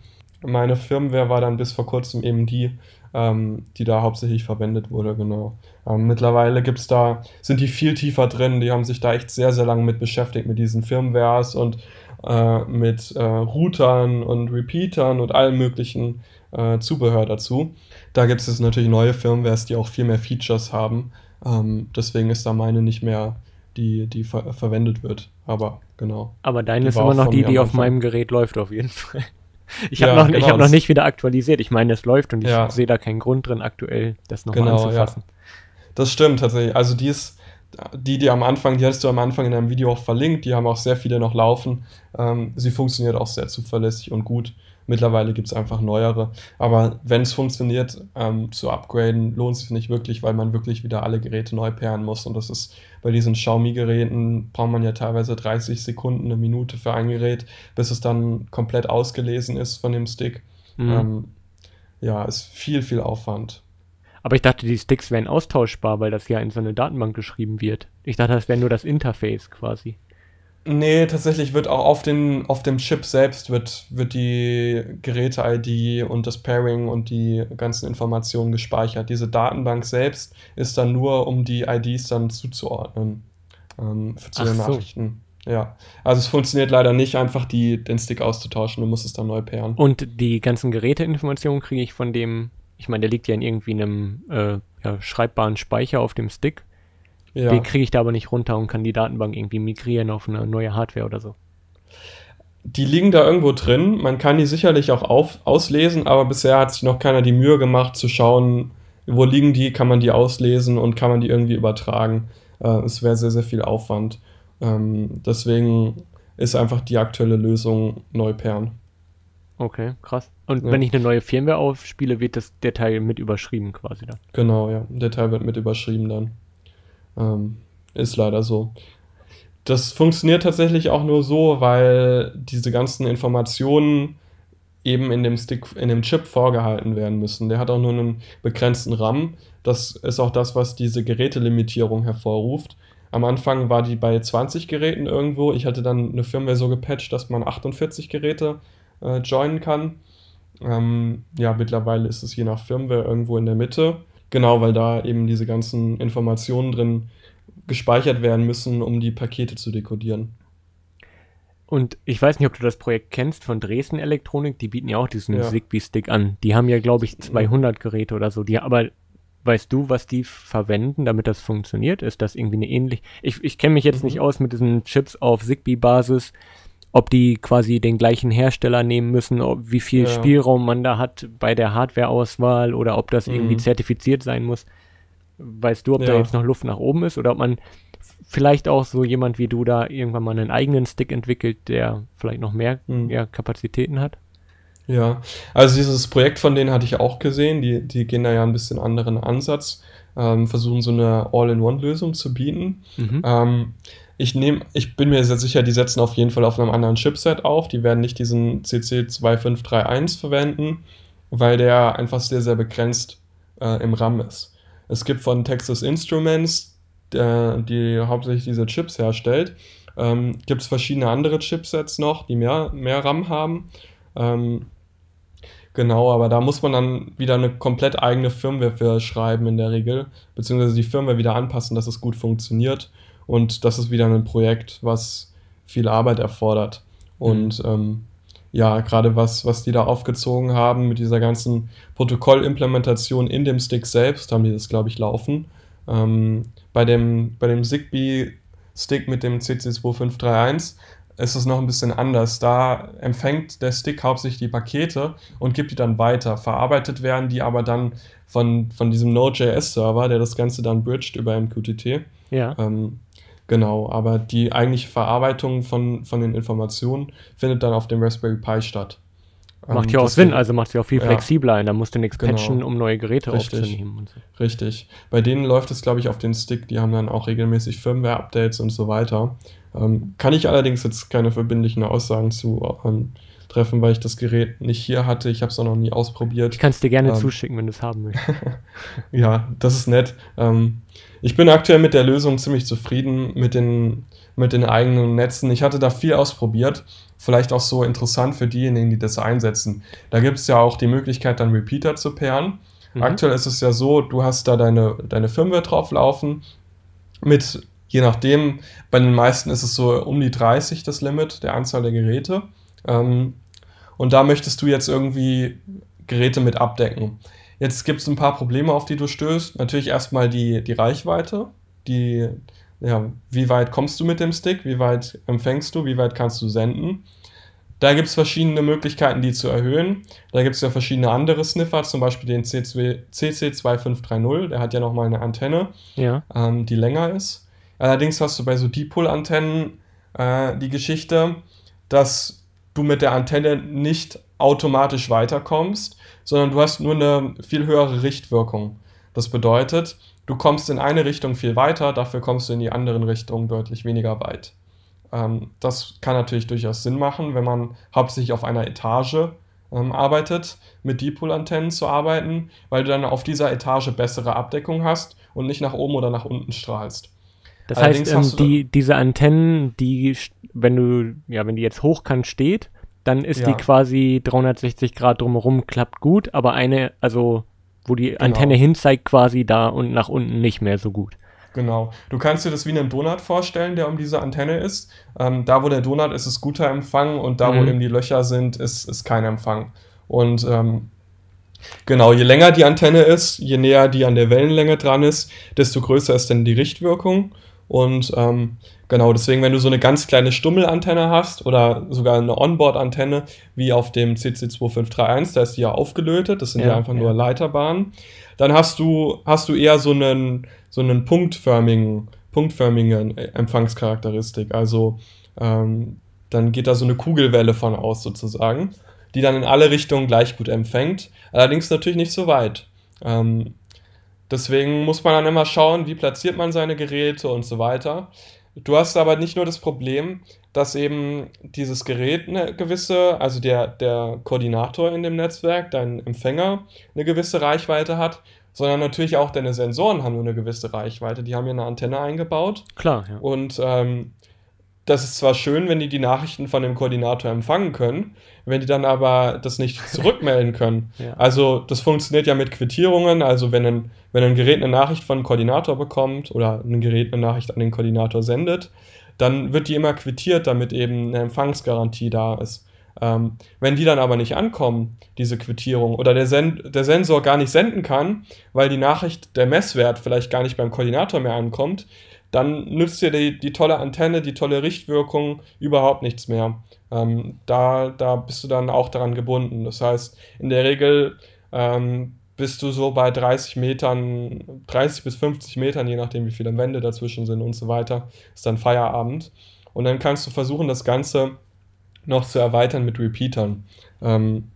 Meine Firmware war dann bis vor kurzem eben die, ähm, die da hauptsächlich verwendet wurde, genau. Ähm, mittlerweile gibt's da, sind die viel tiefer drin, die haben sich da echt sehr, sehr lange mit beschäftigt, mit diesen Firmwares und äh, mit äh, Routern und Repeatern und allem möglichen äh, Zubehör dazu. Da gibt es natürlich neue Firmwares, die auch viel mehr Features haben. Ähm, deswegen ist da meine nicht mehr die, die ver verwendet wird. Aber genau. Aber deine ist immer noch die, die auf meinem Gerät läuft, auf jeden Fall. Ich habe Ja, noch, ich genau, hab noch nicht wieder aktualisiert. Ich meine, es läuft und ich Ja. sehe da keinen Grund drin, aktuell das nochmal Genau, anzufassen. Das stimmt tatsächlich. Also die ist, die, die am Anfang, die hattest du am Anfang in deinem Video auch verlinkt, die haben auch sehr viele noch laufen. Ähm, sie funktioniert auch sehr zuverlässig und gut. Mittlerweile gibt es einfach neuere. Aber wenn es funktioniert, ähm, zu upgraden, lohnt sich nicht wirklich, weil man wirklich wieder alle Geräte neu pairen muss. Und das ist bei diesen Xiaomi-Geräten, braucht man ja teilweise 30 Sekunden, eine Minute für ein Gerät, bis es dann komplett ausgelesen ist von dem Stick. Mhm. Ähm, ja, ist viel, viel Aufwand. Aber ich dachte, die Sticks wären austauschbar, weil das ja in so eine Datenbank geschrieben wird. Ich dachte, das wäre nur das Interface quasi. Nee, tatsächlich wird auch auf, den, auf dem Chip selbst wird, wird die Geräte-ID und das Pairing und die ganzen Informationen gespeichert. Diese Datenbank selbst ist dann nur, um die IDs dann zuzuordnen ähm, für zu Ach den so. Nachrichten. Ja, also es funktioniert leider nicht, einfach die, den Stick auszutauschen, du musst es dann neu pairen. Und die ganzen Geräteinformationen kriege ich von dem, ich meine, der liegt ja in irgendwie einem äh, ja, schreibbaren Speicher auf dem Stick. Ja. Den kriege ich da aber nicht runter und kann die Datenbank irgendwie migrieren auf eine neue Hardware oder so. Die liegen da irgendwo drin. Man kann die sicherlich auch auf, auslesen, aber bisher hat sich noch keiner die Mühe gemacht zu schauen, wo liegen die, kann man die auslesen und kann man die irgendwie übertragen. Äh, es wäre sehr, sehr viel Aufwand. Ähm, deswegen ist einfach die aktuelle Lösung Neupern. Okay, krass. Und Ja. wenn ich eine neue Firmware aufspiele, wird das, der Teil mit überschrieben quasi dann. Genau, ja. Der Teil wird mit überschrieben dann. Ähm, ist leider so. Das funktioniert tatsächlich auch nur so, weil diese ganzen Informationen eben in dem Stick, in dem Chip vorgehalten werden müssen. Der hat auch nur einen begrenzten RAM. Das ist auch das, was diese Gerätelimitierung hervorruft. Am Anfang war die bei 20 Geräten irgendwo. Ich hatte dann eine Firmware so gepatcht, dass man 48 Geräte äh, joinen kann. Ähm, ja, mittlerweile ist es je nach Firmware irgendwo in der Mitte. Genau, weil da eben diese ganzen Informationen drin gespeichert werden müssen, um die Pakete zu dekodieren. Und ich weiß nicht, ob du das Projekt kennst von Dresden Elektronik, die bieten ja auch diesen Ja. Zigbee-Stick an. Die haben ja, glaube ich, 200 Geräte oder so. Die, aber weißt du, was die verwenden, damit das funktioniert? Ist das irgendwie eine ähnlich... Ich, ich kenne mich jetzt Mhm. nicht aus mit diesen Chips auf Zigbee-Basis, ob die quasi den gleichen Hersteller nehmen müssen, ob, wie viel Ja. Spielraum man da hat bei der Hardware-Auswahl oder ob das irgendwie Mhm. zertifiziert sein muss. Weißt du, ob da Ja. jetzt noch Luft nach oben ist oder ob man vielleicht auch so jemand wie du da irgendwann mal einen eigenen Stick entwickelt, der vielleicht noch mehr Mhm. Kapazitäten hat? Ja, also dieses Projekt von denen hatte ich auch gesehen. Die, die gehen da ja ein bisschen anderen Ansatz, ähm, versuchen so eine All-in-One-Lösung zu bieten. Mhm. Ähm, ich nehme, ich bin mir sehr sicher, die setzen auf jeden Fall auf einem anderen Chipset auf. Die werden nicht diesen CC2531 verwenden, weil der einfach sehr, sehr begrenzt äh, im RAM ist. Es gibt von Texas Instruments, der, die hauptsächlich diese Chips herstellt, ähm, gibt es verschiedene andere Chipsets noch, die mehr, mehr RAM haben. Ähm, genau, aber da muss man dann wieder eine komplett eigene Firmware für schreiben in der Regel, beziehungsweise die Firmware wieder anpassen, dass es gut funktioniert. Und das ist wieder ein Projekt, was viel Arbeit erfordert. Und ähm, ja, gerade was, was die da aufgezogen haben mit dieser ganzen Protokollimplementation in dem Stick selbst, haben die das, glaube ich, laufen. Ähm, bei dem, bei dem Zigbee-Stick mit dem CC2531 ist es noch ein bisschen anders. Da empfängt der Stick hauptsächlich die Pakete und gibt die dann weiter. Verarbeitet werden die aber dann von, von diesem Node.js-Server, der das Ganze dann bridgt über MQTT. Ja. Ähm, genau, aber die eigentliche Verarbeitung von, von den Informationen findet dann auf dem Raspberry Pi statt. Macht Ähm, ja auch Sinn, also macht ja auch viel Ja. flexibler. Da musst du nichts Genau. patchen, um neue Geräte Richtig. aufzunehmen und so. Richtig. Bei denen läuft es, glaube ich, auf den Stick. Die haben dann auch regelmäßig Firmware-Updates und so weiter. Ähm, kann ich allerdings jetzt keine verbindlichen Aussagen zu ähm, treffen, weil ich das Gerät nicht hier hatte. Ich habe es auch noch nie ausprobiert. Ich kann es dir gerne Ähm. zuschicken, wenn du es haben möchtest. Ja, das ist nett. Ähm, ich bin aktuell mit der Lösung ziemlich zufrieden mit den, mit den eigenen Netzen. Ich hatte da viel ausprobiert. Vielleicht auch so interessant für diejenigen, die das einsetzen. Da gibt es ja auch die Möglichkeit, dann Repeater zu pairen. Mhm. Aktuell ist es ja so, du hast da deine, deine Firmware drauf laufen. Mit, je nachdem, bei den meisten ist es so um die 30 das Limit der Anzahl der Geräte. Ähm, und da möchtest du jetzt irgendwie Geräte mit abdecken. Jetzt gibt es ein paar Probleme, auf die du stößt. Natürlich erstmal die, die Reichweite. Die, ja, wie weit kommst du mit dem Stick? Wie weit empfängst du? Wie weit kannst du senden? da gibt es verschiedene Möglichkeiten, die zu erhöhen. Da gibt es ja verschiedene andere Sniffer, zum Beispiel den CC2530, der hat ja nochmal eine Antenne, Ja. ähm, die länger ist. Allerdings hast du bei so Dipol-Antennen äh, die Geschichte, dass du mit der Antenne nicht automatisch weiterkommst, sondern du hast nur eine viel höhere Richtwirkung. Das bedeutet, du kommst in eine Richtung viel weiter, dafür kommst du in die anderen Richtungen deutlich weniger weit. Ähm, das kann natürlich durchaus Sinn machen, wenn man hauptsächlich auf einer Etage ähm, arbeitet, mit Dipol-Antennen zu arbeiten, weil du dann auf dieser Etage bessere Abdeckung hast und nicht nach oben oder nach unten strahlst. Das Allerdings heißt, ähm, die, diese Antennen, die, wenn du, ja, wenn die jetzt hochkant steht, dann ist Ja. die quasi 360 Grad drumherum, klappt gut, aber eine, also wo die Genau. Antenne hinzeigt, quasi da und nach unten nicht mehr so gut. Genau. Du kannst dir das wie einen Donut vorstellen, der um diese Antenne ist. Ähm, da, wo der Donut ist, ist guter Empfang und da, wo Mhm. eben die Löcher sind, ist, ist kein Empfang. Und ähm, genau, je länger die Antenne ist, je näher die an der Wellenlänge dran ist, desto größer ist dann die Richtwirkung. Und ähm, genau, deswegen, wenn du so eine ganz kleine Stummelantenne hast oder sogar eine Onboard-Antenne, wie auf dem CC2531, da ist die ja aufgelötet, das sind ja, Ja, einfach ja. nur Leiterbahnen, dann hast du, hast du eher so einen, so einen punktförmigen, punktförmigen Empfangscharakteristik. Also ähm, dann geht da so eine Kugelwelle von aus sozusagen, die dann in alle Richtungen gleich gut empfängt, allerdings natürlich nicht so weit. Ähm, deswegen muss man dann immer schauen, wie platziert man seine Geräte und so weiter. Du hast aber nicht nur das Problem, dass eben dieses Gerät eine gewisse, also der, der Koordinator in dem Netzwerk, dein Empfänger, eine gewisse Reichweite hat, sondern natürlich auch deine Sensoren haben nur eine gewisse Reichweite. Die haben hier eine Antenne eingebaut Klar, ja. und ähm, das ist zwar schön, wenn die die Nachrichten von dem Koordinator empfangen können, wenn die dann aber das nicht zurückmelden können. Ja. Also das funktioniert ja mit Quittierungen. Also wenn ein, wenn ein Gerät eine Nachricht von einem Koordinator bekommt oder ein Gerät eine Nachricht an den Koordinator sendet, dann wird die immer quittiert, damit eben eine Empfangsgarantie da ist. Ähm, wenn die dann aber nicht ankommen, diese Quittierung, oder der, Sen der Sensor gar nicht senden kann, weil die Nachricht, der Messwert vielleicht gar nicht beim Koordinator mehr ankommt, dann nützt dir die, die tolle Antenne, die tolle Richtwirkung überhaupt nichts mehr. Ähm, da, da bist du dann auch daran gebunden. Das heißt, in der Regel ähm, bist du so bei 30 Metern, 30 bis 50 Metern, je nachdem, wie viele Wände dazwischen sind und so weiter, ist dann Feierabend. Und dann kannst du versuchen, das Ganze noch zu erweitern mit Repeatern. Ähm,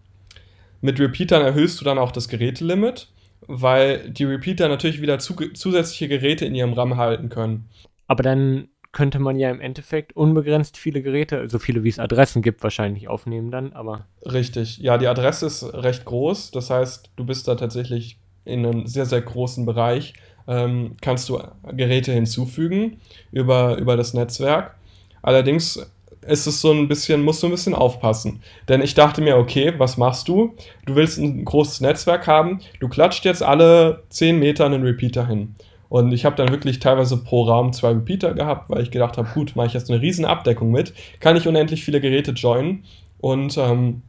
mit Repeatern erhöhst du dann auch das Gerätelimit, weil die Repeater natürlich wieder zu, zusätzliche Geräte in ihrem RAM halten können. Aber dann könnte man ja im Endeffekt unbegrenzt viele Geräte, so viele wie es Adressen gibt, wahrscheinlich aufnehmen dann, aber Richtig. Ja, die Adresse ist recht groß. Das heißt, du bist da tatsächlich in einem sehr, sehr großen Bereich. Ähm, kannst du Geräte hinzufügen über, über das Netzwerk. Allerdings ist es so ein bisschen, musst du ein bisschen aufpassen. Denn ich dachte mir, okay, was machst du? Du willst ein großes Netzwerk haben, du klatscht jetzt alle 10 Meter einen Repeater hin. Und ich habe dann wirklich teilweise pro Raum zwei Repeater gehabt, weil ich gedacht habe, gut, mache ich jetzt eine riesen Abdeckung mit, kann ich unendlich viele Geräte joinen. Und ähm,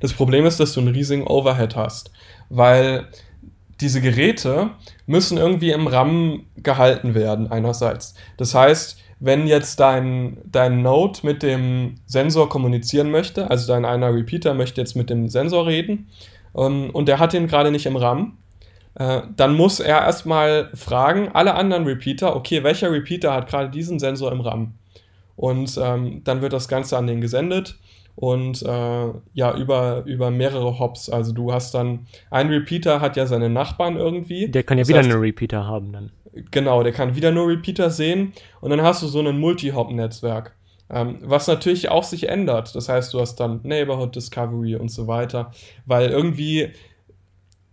das Problem ist, dass du einen riesigen Overhead hast, weil diese Geräte müssen irgendwie im RAM gehalten werden, einerseits. Das heißt, wenn jetzt dein, dein Node mit dem Sensor kommunizieren möchte, also dein einer Repeater möchte jetzt mit dem Sensor reden ähm, und der hat den gerade nicht im RAM, äh, dann muss er erstmal fragen, alle anderen Repeater, okay, welcher Repeater hat gerade diesen Sensor im RAM? Und ähm, dann wird das Ganze an den gesendet und äh, ja, über, über mehrere Hops. Also du hast dann, ein Repeater hat ja seine Nachbarn irgendwie. der kann ja Das wieder heißt- einen Repeater haben dann. Genau, der kann wieder nur Repeater sehen und dann hast du so ein Multi-Hop-Netzwerk, ähm, was natürlich auch sich ändert. Das heißt, du hast dann Neighborhood Discovery und so weiter, weil irgendwie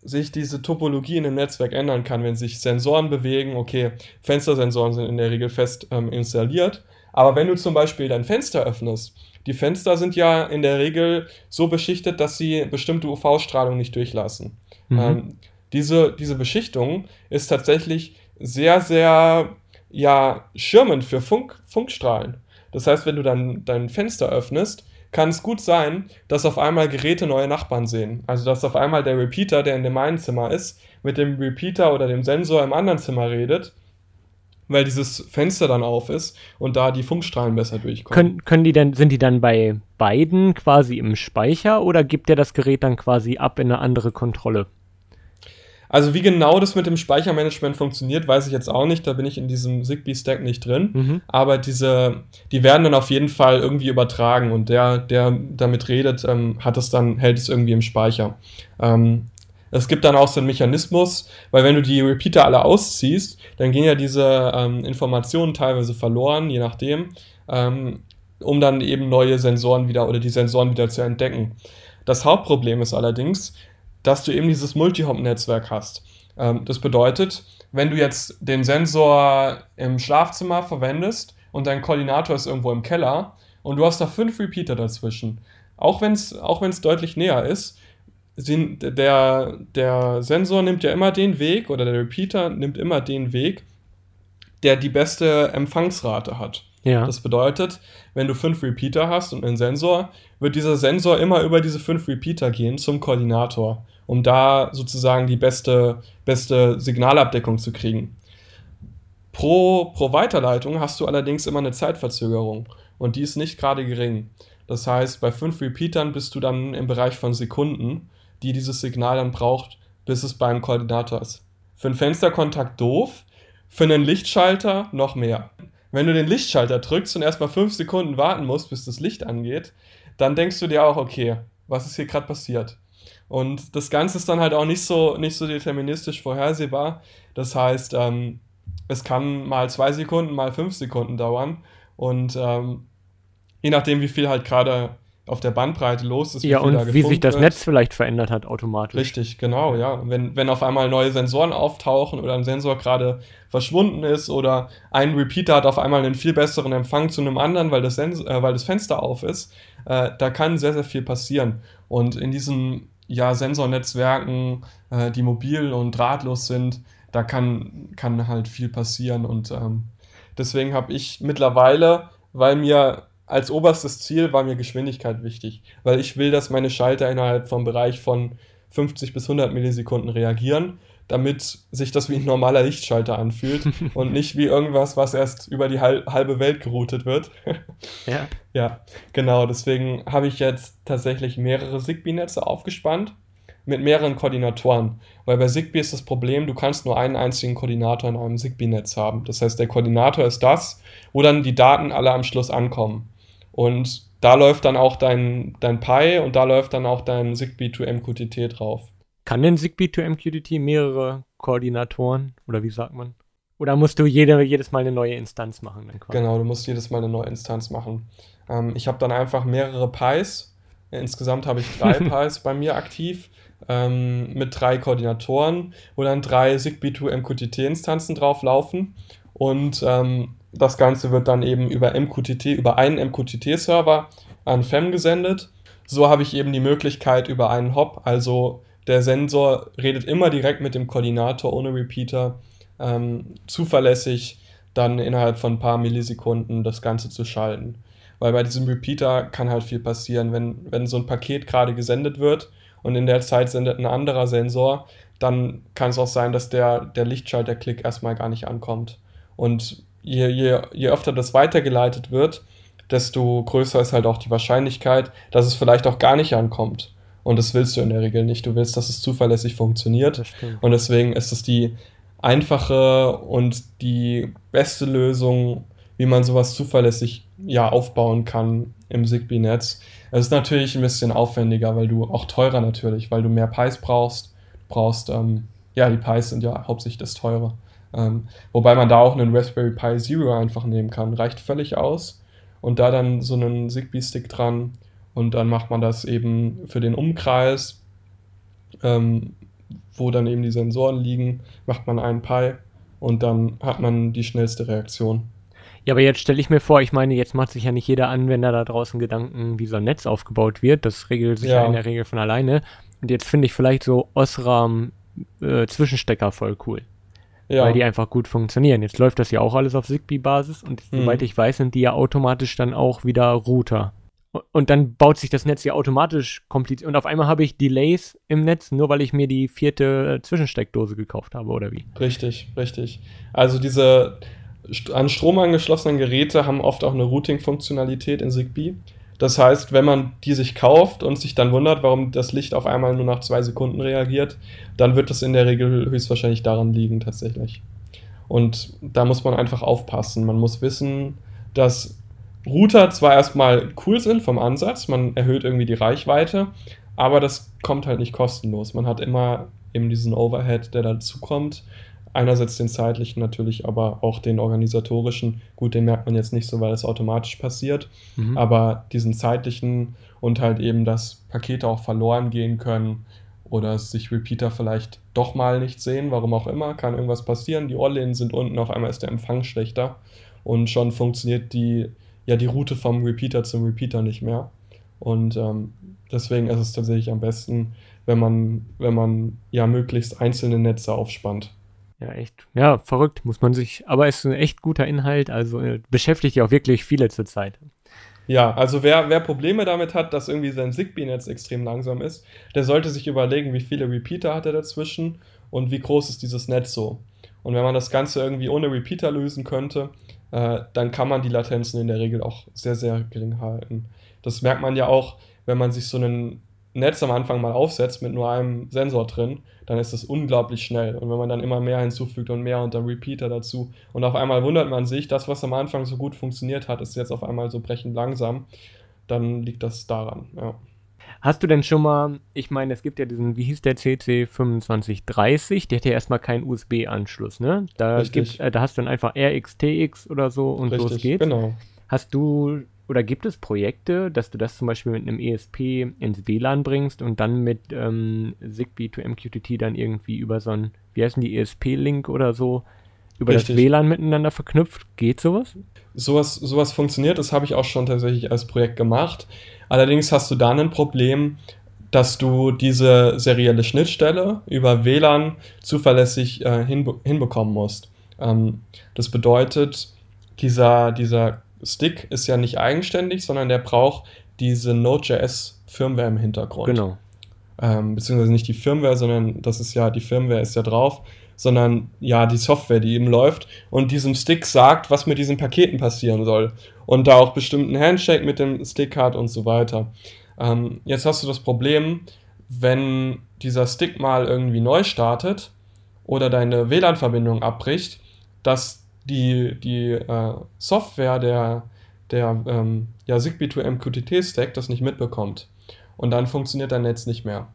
sich diese Topologie in dem Netzwerk ändern kann, wenn sich Sensoren bewegen. Okay, Fenstersensoren sind in der Regel fest ähm, installiert, aber wenn du zum Beispiel dein Fenster öffnest, die Fenster sind ja in der Regel so beschichtet, dass sie bestimmte UV-Strahlung nicht durchlassen. Mhm. Ähm, diese, diese Beschichtung ist tatsächlich sehr, sehr ja, schirmend für Funk, Funkstrahlen. Das heißt, wenn du dann dein Fenster öffnest, kann es gut sein, dass auf einmal Geräte neue Nachbarn sehen. Also dass auf einmal der Repeater, der in dem einen Zimmer ist, mit dem Repeater oder dem Sensor im anderen Zimmer redet, weil dieses Fenster dann auf ist und da die Funkstrahlen besser durchkommen. Können, können die denn, sind die dann bei beiden quasi im Speicher oder gibt der das Gerät dann quasi ab in eine andere Kontrolle? Also wie genau das mit dem Speichermanagement funktioniert, weiß ich jetzt auch nicht. Da bin ich in diesem Zigbee-Stack nicht drin. Mhm. Aber diese, die werden dann auf jeden Fall irgendwie übertragen und der, der damit redet, ähm, hat es dann, hält es irgendwie im Speicher. Ähm, es gibt dann auch so einen Mechanismus, weil wenn du die Repeater alle ausziehst, dann gehen ja diese ähm, Informationen teilweise verloren, je nachdem, ähm, um dann eben neue Sensoren wieder oder die Sensoren wieder zu entdecken. Das Hauptproblem ist allerdings, dass du eben dieses Multi-Hop-Netzwerk hast. Ähm, das bedeutet, wenn du jetzt den Sensor im Schlafzimmer verwendest und dein Koordinator ist irgendwo im Keller und du hast da fünf Repeater dazwischen, auch wenn es auch deutlich näher ist, der, der Sensor nimmt ja immer den Weg oder der Repeater nimmt immer den Weg, der die beste Empfangsrate hat. Ja. Das bedeutet, wenn du fünf Repeater hast und einen Sensor, wird dieser Sensor immer über diese fünf Repeater gehen zum Koordinator um da sozusagen die beste, beste Signalabdeckung zu kriegen. Pro, pro Weiterleitung hast du allerdings immer eine Zeitverzögerung und die ist nicht gerade gering. Das heißt, bei fünf Repeatern bist du dann im Bereich von Sekunden, die dieses Signal dann braucht, bis es beim Koordinator ist. Für einen Fensterkontakt doof, für einen Lichtschalter noch mehr. Wenn du den Lichtschalter drückst und erstmal fünf Sekunden warten musst, bis das Licht angeht, dann denkst du dir auch, okay, was ist hier gerade passiert? Und das Ganze ist dann halt auch nicht so, nicht so deterministisch vorhersehbar. Das heißt, ähm, es kann mal zwei Sekunden, mal fünf Sekunden dauern. Und ähm, je nachdem, wie viel halt gerade auf der Bandbreite los ist. Ja, und wie sich das wird. Netz vielleicht verändert hat automatisch. Richtig, genau, ja. Wenn, wenn auf einmal neue Sensoren auftauchen oder ein Sensor gerade verschwunden ist oder ein Repeater hat auf einmal einen viel besseren Empfang zu einem anderen, weil das, Sens äh, weil das Fenster auf ist, äh, da kann sehr, sehr viel passieren. Und in diesem ja, Sensornetzwerken, äh, die mobil und drahtlos sind, da kann, kann halt viel passieren. Und ähm, deswegen habe ich mittlerweile, weil mir als oberstes Ziel war mir Geschwindigkeit wichtig, weil ich will, dass meine Schalter innerhalb vom Bereich von 50 bis 100 Millisekunden reagieren damit sich das wie ein normaler Lichtschalter anfühlt und nicht wie irgendwas, was erst über die halbe Welt geroutet wird. ja. Ja, genau. Deswegen habe ich jetzt tatsächlich mehrere Zigbee-Netze aufgespannt mit mehreren Koordinatoren. Weil bei Zigbee ist das Problem, du kannst nur einen einzigen Koordinator in einem Zigbee-Netz haben. Das heißt, der Koordinator ist das, wo dann die Daten alle am Schluss ankommen. Und da läuft dann auch dein, dein Pi und da läuft dann auch dein Zigbee to MQTT drauf. Kann denn Zigbee to MQTT mehrere Koordinatoren oder wie sagt man? Oder musst du jede, jedes Mal eine neue Instanz machen? Genau, du musst jedes Mal eine neue Instanz machen. Ähm, ich habe dann einfach mehrere Pis. Insgesamt habe ich drei Pis bei mir aktiv ähm, mit drei Koordinatoren, wo dann drei Zigbee to MQTT-Instanzen drauflaufen. Und ähm, das Ganze wird dann eben über MQTT, über einen MQTT-Server an FEM gesendet. So habe ich eben die Möglichkeit über einen Hop, also der Sensor redet immer direkt mit dem Koordinator ohne Repeater, ähm, zuverlässig dann innerhalb von ein paar Millisekunden das Ganze zu schalten. Weil bei diesem Repeater kann halt viel passieren. Wenn, wenn so ein Paket gerade gesendet wird und in der Zeit sendet ein anderer Sensor, dann kann es auch sein, dass der, der Lichtschalterklick erstmal gar nicht ankommt. Und je, je, je öfter das weitergeleitet wird, desto größer ist halt auch die Wahrscheinlichkeit, dass es vielleicht auch gar nicht ankommt. Und das willst du in der Regel nicht. Du willst, dass es zuverlässig funktioniert. Und deswegen ist es die einfache und die beste Lösung, wie man sowas zuverlässig ja, aufbauen kann im Zigbee-Netz. Es ist natürlich ein bisschen aufwendiger, weil du auch teurer natürlich, weil du mehr Pies brauchst. Du brauchst, ähm, ja, die Pies sind ja hauptsächlich das teure. Ähm, wobei man da auch einen Raspberry Pi Zero einfach nehmen kann. Reicht völlig aus. Und da dann so einen Zigbee-Stick dran und dann macht man das eben für den Umkreis, ähm, wo dann eben die Sensoren liegen, macht man einen Pi und dann hat man die schnellste Reaktion. Ja, aber jetzt stelle ich mir vor, ich meine, jetzt macht sich ja nicht jeder Anwender da draußen Gedanken, wie so ein Netz aufgebaut wird. Das regelt sich ja, ja in der Regel von alleine. Und jetzt finde ich vielleicht so Osram äh, Zwischenstecker voll cool. Ja. Weil die einfach gut funktionieren. Jetzt läuft das ja auch alles auf Zigbee-Basis und mhm. soweit ich weiß, sind die ja automatisch dann auch wieder Router. Und dann baut sich das Netz ja automatisch kompliziert. Und auf einmal habe ich Delays im Netz, nur weil ich mir die vierte Zwischensteckdose gekauft habe, oder wie? Richtig, richtig. Also diese, an Strom angeschlossenen Geräte haben oft auch eine Routing-Funktionalität in Zigbee. Das heißt, wenn man die sich kauft und sich dann wundert, warum das Licht auf einmal nur nach zwei Sekunden reagiert, dann wird das in der Regel höchstwahrscheinlich daran liegen tatsächlich. Und da muss man einfach aufpassen. Man muss wissen, dass Router zwar erstmal cool sind vom Ansatz, man erhöht irgendwie die Reichweite, aber das kommt halt nicht kostenlos. Man hat immer eben diesen Overhead, der dazu kommt einerseits den zeitlichen natürlich, aber auch den organisatorischen. Gut, den merkt man jetzt nicht so, weil es automatisch passiert. Mhm. Aber diesen zeitlichen und halt eben, dass Pakete auch verloren gehen können oder sich Repeater vielleicht doch mal nicht sehen, warum auch immer, kann irgendwas passieren. Die Orlinen sind unten, auf einmal ist der Empfang schlechter und schon funktioniert die, ja, die Route vom Repeater zum Repeater nicht mehr. Und ähm, deswegen ist es tatsächlich am besten, wenn man, wenn man ja möglichst einzelne Netze aufspannt. Ja, echt. Ja, verrückt, muss man sich. Aber es ist ein echt guter Inhalt, also äh, beschäftigt ja auch wirklich viele zurzeit. Ja, also wer, wer Probleme damit hat, dass irgendwie sein Zigbee-Netz extrem langsam ist, der sollte sich überlegen, wie viele Repeater hat er dazwischen und wie groß ist dieses Netz so. Und wenn man das Ganze irgendwie ohne Repeater lösen könnte, äh, dann kann man die Latenzen in der Regel auch sehr, sehr gering halten. Das merkt man ja auch, wenn man sich so einen Netz am Anfang mal aufsetzt mit nur einem Sensor drin, dann ist das unglaublich schnell. Und wenn man dann immer mehr hinzufügt und mehr und dann Repeater dazu und auf einmal wundert man sich, das, was am Anfang so gut funktioniert hat, ist jetzt auf einmal so brechend langsam, dann liegt das daran, ja. Hast du denn schon mal, ich meine, es gibt ja diesen, wie hieß der CC2530, der hat ja erstmal keinen USB-Anschluss, ne? Da, gibt, äh, da hast du dann einfach RXTX oder so und Richtig, los geht's. Genau. Hast du oder gibt es Projekte, dass du das zum Beispiel mit einem ESP ins WLAN bringst und dann mit ähm, Zigbee to MQTT dann irgendwie über so ein, wie heißen die, ESP-Link oder so, über Richtig. das WLAN miteinander verknüpft? Geht sowas? Sowas, sowas funktioniert, das habe ich auch schon tatsächlich als Projekt gemacht. Allerdings hast du dann ein Problem, dass du diese serielle Schnittstelle über WLAN zuverlässig äh, hinbe hinbekommen musst. Ähm, das bedeutet, dieser, dieser Stick ist ja nicht eigenständig, sondern der braucht diese Node.js-Firmware im Hintergrund. Genau. Ähm, beziehungsweise nicht die Firmware, sondern das ist ja, die Firmware ist ja drauf, sondern ja die Software, die eben läuft und diesem Stick sagt, was mit diesen Paketen passieren soll. Und da auch bestimmten Handshake mit dem Stick hat und so weiter. Ähm, jetzt hast du das Problem, wenn dieser Stick mal irgendwie neu startet oder deine WLAN-Verbindung abbricht, dass die, die äh, Software der, der ähm, ja, Zigbee to MQTT Stack das nicht mitbekommt. Und dann funktioniert dein Netz nicht mehr.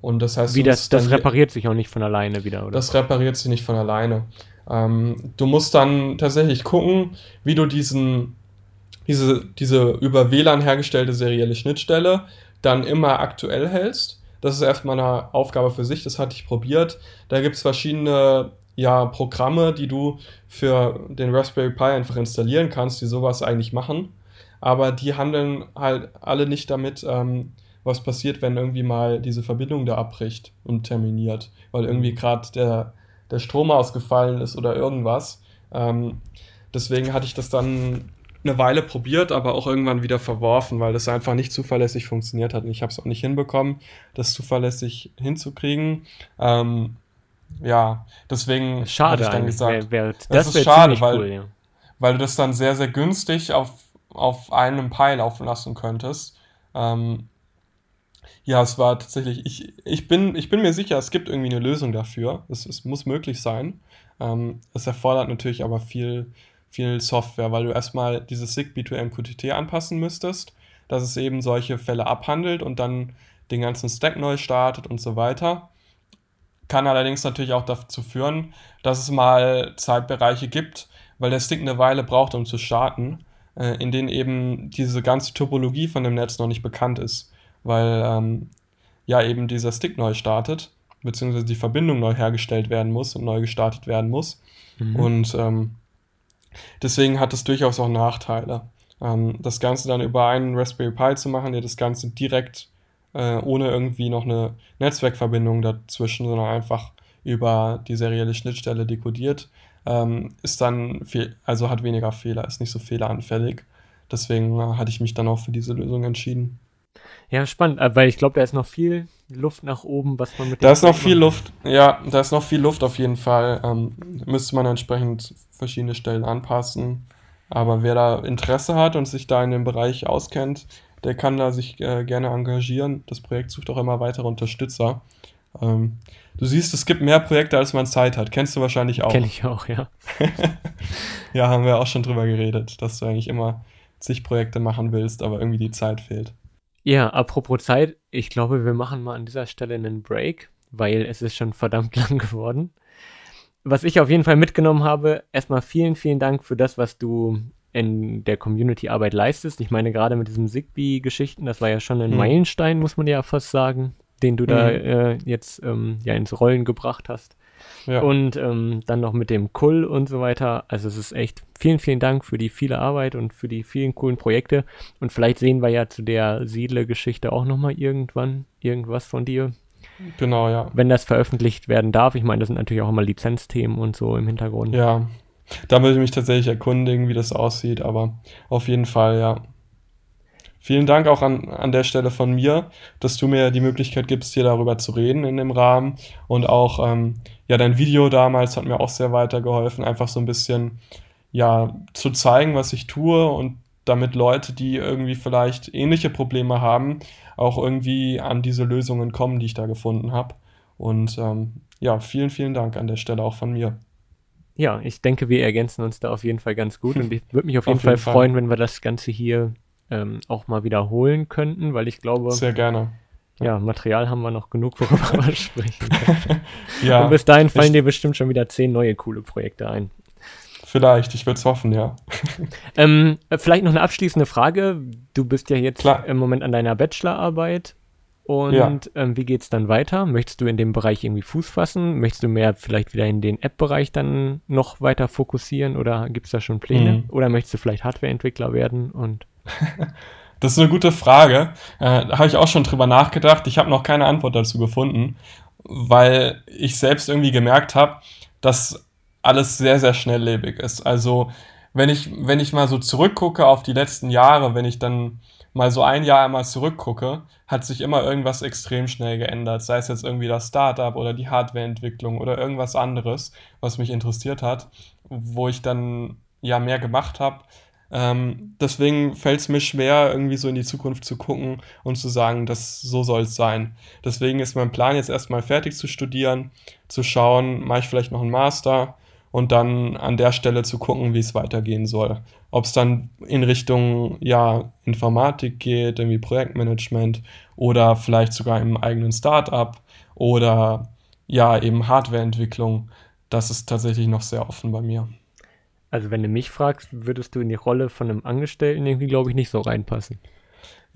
Und das heißt, Wie das, das repariert sich auch nicht von alleine wieder, oder? Das repariert sich nicht von alleine. Ähm, du musst dann tatsächlich gucken, wie du diesen, diese, diese über WLAN hergestellte serielle Schnittstelle dann immer aktuell hältst. Das ist erstmal eine Aufgabe für sich, das hatte ich probiert. Da gibt es verschiedene ja, Programme, die du für den Raspberry Pi einfach installieren kannst, die sowas eigentlich machen. Aber die handeln halt alle nicht damit, ähm, was passiert, wenn irgendwie mal diese Verbindung da abbricht und terminiert, weil irgendwie mhm. gerade der, der Strom ausgefallen ist oder irgendwas. Ähm, deswegen hatte ich das dann eine Weile probiert, aber auch irgendwann wieder verworfen, weil das einfach nicht zuverlässig funktioniert hat. Und ich habe es auch nicht hinbekommen, das zuverlässig hinzukriegen. Ähm, ja, deswegen schade ich dann gesagt, wär, wär, das, das ist schade, weil, cool, ja. weil du das dann sehr, sehr günstig auf, auf einem Pi laufen lassen könntest. Ähm, ja, es war tatsächlich, ich, ich, bin, ich bin mir sicher, es gibt irgendwie eine Lösung dafür. Es, es muss möglich sein. Ähm, es erfordert natürlich aber viel, viel Software, weil du erstmal dieses Zigbee to MQTT anpassen müsstest, dass es eben solche Fälle abhandelt und dann den ganzen Stack neu startet und so weiter. Kann allerdings natürlich auch dazu führen, dass es mal Zeitbereiche gibt, weil der Stick eine Weile braucht, um zu starten, äh, in denen eben diese ganze Topologie von dem Netz noch nicht bekannt ist, weil ähm, ja eben dieser Stick neu startet, beziehungsweise die Verbindung neu hergestellt werden muss und neu gestartet werden muss. Mhm. Und ähm, deswegen hat es durchaus auch Nachteile. Ähm, das Ganze dann über einen Raspberry Pi zu machen, der das Ganze direkt äh, ohne irgendwie noch eine Netzwerkverbindung dazwischen, sondern einfach über die serielle Schnittstelle dekodiert, ähm, ist dann, also hat weniger Fehler, ist nicht so fehleranfällig. Deswegen äh, hatte ich mich dann auch für diese Lösung entschieden. Ja, spannend, äh, weil ich glaube, da ist noch viel, Luft nach oben, was man mit Da ist noch viel Luft, ja, da ist noch viel Luft auf jeden Fall. Ähm, müsste man entsprechend verschiedene Stellen anpassen. Aber wer da Interesse hat und sich da in dem Bereich auskennt, der kann da sich äh, gerne engagieren. Das Projekt sucht auch immer weitere Unterstützer. Ähm, du siehst, es gibt mehr Projekte, als man Zeit hat. Kennst du wahrscheinlich auch. Kenn ich auch, ja. ja, haben wir auch schon drüber geredet, dass du eigentlich immer zig Projekte machen willst, aber irgendwie die Zeit fehlt. Ja, apropos Zeit, ich glaube, wir machen mal an dieser Stelle einen Break, weil es ist schon verdammt lang geworden. Was ich auf jeden Fall mitgenommen habe, erstmal vielen, vielen Dank für das, was du in der Community-Arbeit leistest. Ich meine, gerade mit diesen Zigbee-Geschichten, das war ja schon ein hm. Meilenstein, muss man ja fast sagen, den du hm. da äh, jetzt ähm, ja ins Rollen gebracht hast. Ja. Und ähm, dann noch mit dem Kull und so weiter. Also es ist echt vielen, vielen Dank für die viele Arbeit und für die vielen coolen Projekte. Und vielleicht sehen wir ja zu der Siedle-Geschichte auch nochmal irgendwann irgendwas von dir. Genau, ja. Wenn das veröffentlicht werden darf. Ich meine, das sind natürlich auch immer Lizenzthemen und so im Hintergrund. Ja, da würde ich mich tatsächlich erkundigen, wie das aussieht, aber auf jeden Fall, ja. Vielen Dank auch an, an der Stelle von mir, dass du mir die Möglichkeit gibst, hier darüber zu reden in dem Rahmen. Und auch, ähm, ja, dein Video damals hat mir auch sehr weitergeholfen, einfach so ein bisschen, ja, zu zeigen, was ich tue und damit Leute, die irgendwie vielleicht ähnliche Probleme haben, auch irgendwie an diese Lösungen kommen, die ich da gefunden habe. Und ähm, ja, vielen, vielen Dank an der Stelle auch von mir. Ja, ich denke, wir ergänzen uns da auf jeden Fall ganz gut und ich würde mich auf jeden, auf jeden Fall, Fall, freuen, wenn wir das Ganze hier ähm, auch mal wiederholen könnten, weil ich glaube. Sehr gerne. Ja, Material haben wir noch genug, worüber wir sprechen können. ja, und bis dahin fallen dir bestimmt schon wieder zehn neue coole Projekte ein. Vielleicht, ich würde es hoffen, ja. ähm, vielleicht noch eine abschließende Frage. Du bist ja jetzt Klar. im Moment an deiner Bachelorarbeit. Und ja. ähm, wie geht's dann weiter? Möchtest du in dem Bereich irgendwie Fuß fassen? Möchtest du mehr vielleicht wieder in den App-Bereich dann noch weiter fokussieren oder gibt es da schon Pläne? Mhm. Oder möchtest du vielleicht Hardware-Entwickler werden? Und das ist eine gute Frage. Äh, da habe ich auch schon drüber nachgedacht. Ich habe noch keine Antwort dazu gefunden, weil ich selbst irgendwie gemerkt habe, dass alles sehr, sehr schnelllebig ist. Also wenn ich, wenn ich mal so zurückgucke auf die letzten Jahre, wenn ich dann mal so ein Jahr einmal zurückgucke, hat sich immer irgendwas extrem schnell geändert. Sei es jetzt irgendwie das Startup oder die Hardwareentwicklung oder irgendwas anderes, was mich interessiert hat, wo ich dann ja mehr gemacht habe. Ähm, deswegen fällt es mir schwer, irgendwie so in die Zukunft zu gucken und zu sagen, dass so soll es sein. Deswegen ist mein Plan jetzt erstmal fertig zu studieren, zu schauen, mache ich vielleicht noch einen Master und dann an der Stelle zu gucken, wie es weitergehen soll. Ob es dann in Richtung ja, Informatik geht, irgendwie Projektmanagement oder vielleicht sogar im eigenen Startup oder ja, eben Hardwareentwicklung. Das ist tatsächlich noch sehr offen bei mir. Also wenn du mich fragst, würdest du in die Rolle von einem Angestellten irgendwie, glaube ich, nicht so reinpassen.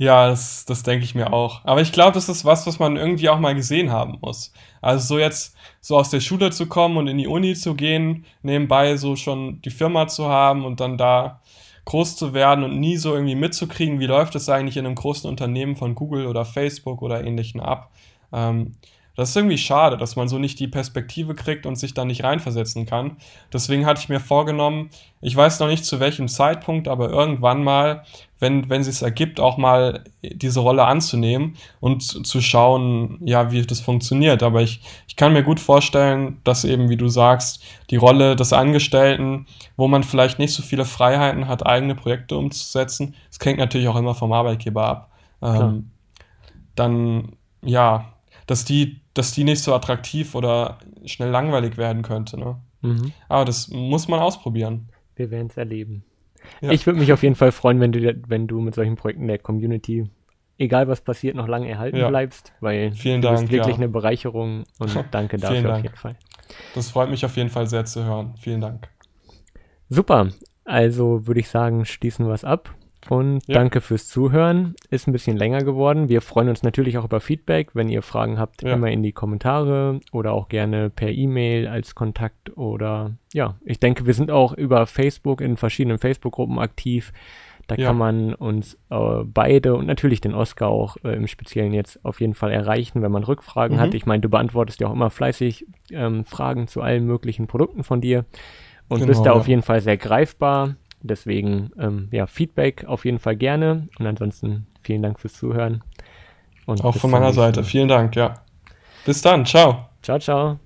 Ja, das, das denke ich mir auch. Aber ich glaube, das ist was, was man irgendwie auch mal gesehen haben muss. Also so jetzt so aus der Schule zu kommen und in die Uni zu gehen, nebenbei so schon die Firma zu haben und dann da groß zu werden und nie so irgendwie mitzukriegen, wie läuft es eigentlich in einem großen Unternehmen von Google oder Facebook oder ähnlichen ab. Ähm, das ist irgendwie schade, dass man so nicht die Perspektive kriegt und sich da nicht reinversetzen kann. Deswegen hatte ich mir vorgenommen, ich weiß noch nicht zu welchem Zeitpunkt, aber irgendwann mal, wenn, wenn es sich ergibt, auch mal diese Rolle anzunehmen und zu schauen, ja, wie das funktioniert. Aber ich, ich kann mir gut vorstellen, dass eben, wie du sagst, die Rolle des Angestellten, wo man vielleicht nicht so viele Freiheiten hat, eigene Projekte umzusetzen, das hängt natürlich auch immer vom Arbeitgeber ab. Ähm, dann, ja, dass die dass die nicht so attraktiv oder schnell langweilig werden könnte. Ne? Mhm. Aber das muss man ausprobieren. Wir werden es erleben. Ja. Ich würde mich auf jeden Fall freuen, wenn du, wenn du mit solchen Projekten der Community, egal was passiert, noch lange erhalten ja. bleibst, weil Vielen du Dank, bist wirklich ja. eine Bereicherung und danke dafür Dank. auf jeden Fall. Das freut mich auf jeden Fall sehr zu hören. Vielen Dank. Super. Also würde ich sagen, schließen wir es ab. Und ja. danke fürs Zuhören. Ist ein bisschen länger geworden. Wir freuen uns natürlich auch über Feedback. Wenn ihr Fragen habt, ja. immer in die Kommentare oder auch gerne per E-Mail als Kontakt oder ja, ich denke, wir sind auch über Facebook in verschiedenen Facebook-Gruppen aktiv. Da ja. kann man uns äh, beide und natürlich den Oscar auch äh, im Speziellen jetzt auf jeden Fall erreichen, wenn man Rückfragen mhm. hat. Ich meine, du beantwortest ja auch immer fleißig ähm, Fragen zu allen möglichen Produkten von dir und genau, bist da auf jeden Fall sehr greifbar. Deswegen, ähm, ja, Feedback auf jeden Fall gerne. Und ansonsten vielen Dank fürs Zuhören. Und Auch von meiner Seite. Vielen Dank, ja. Bis dann. Ciao. Ciao, ciao.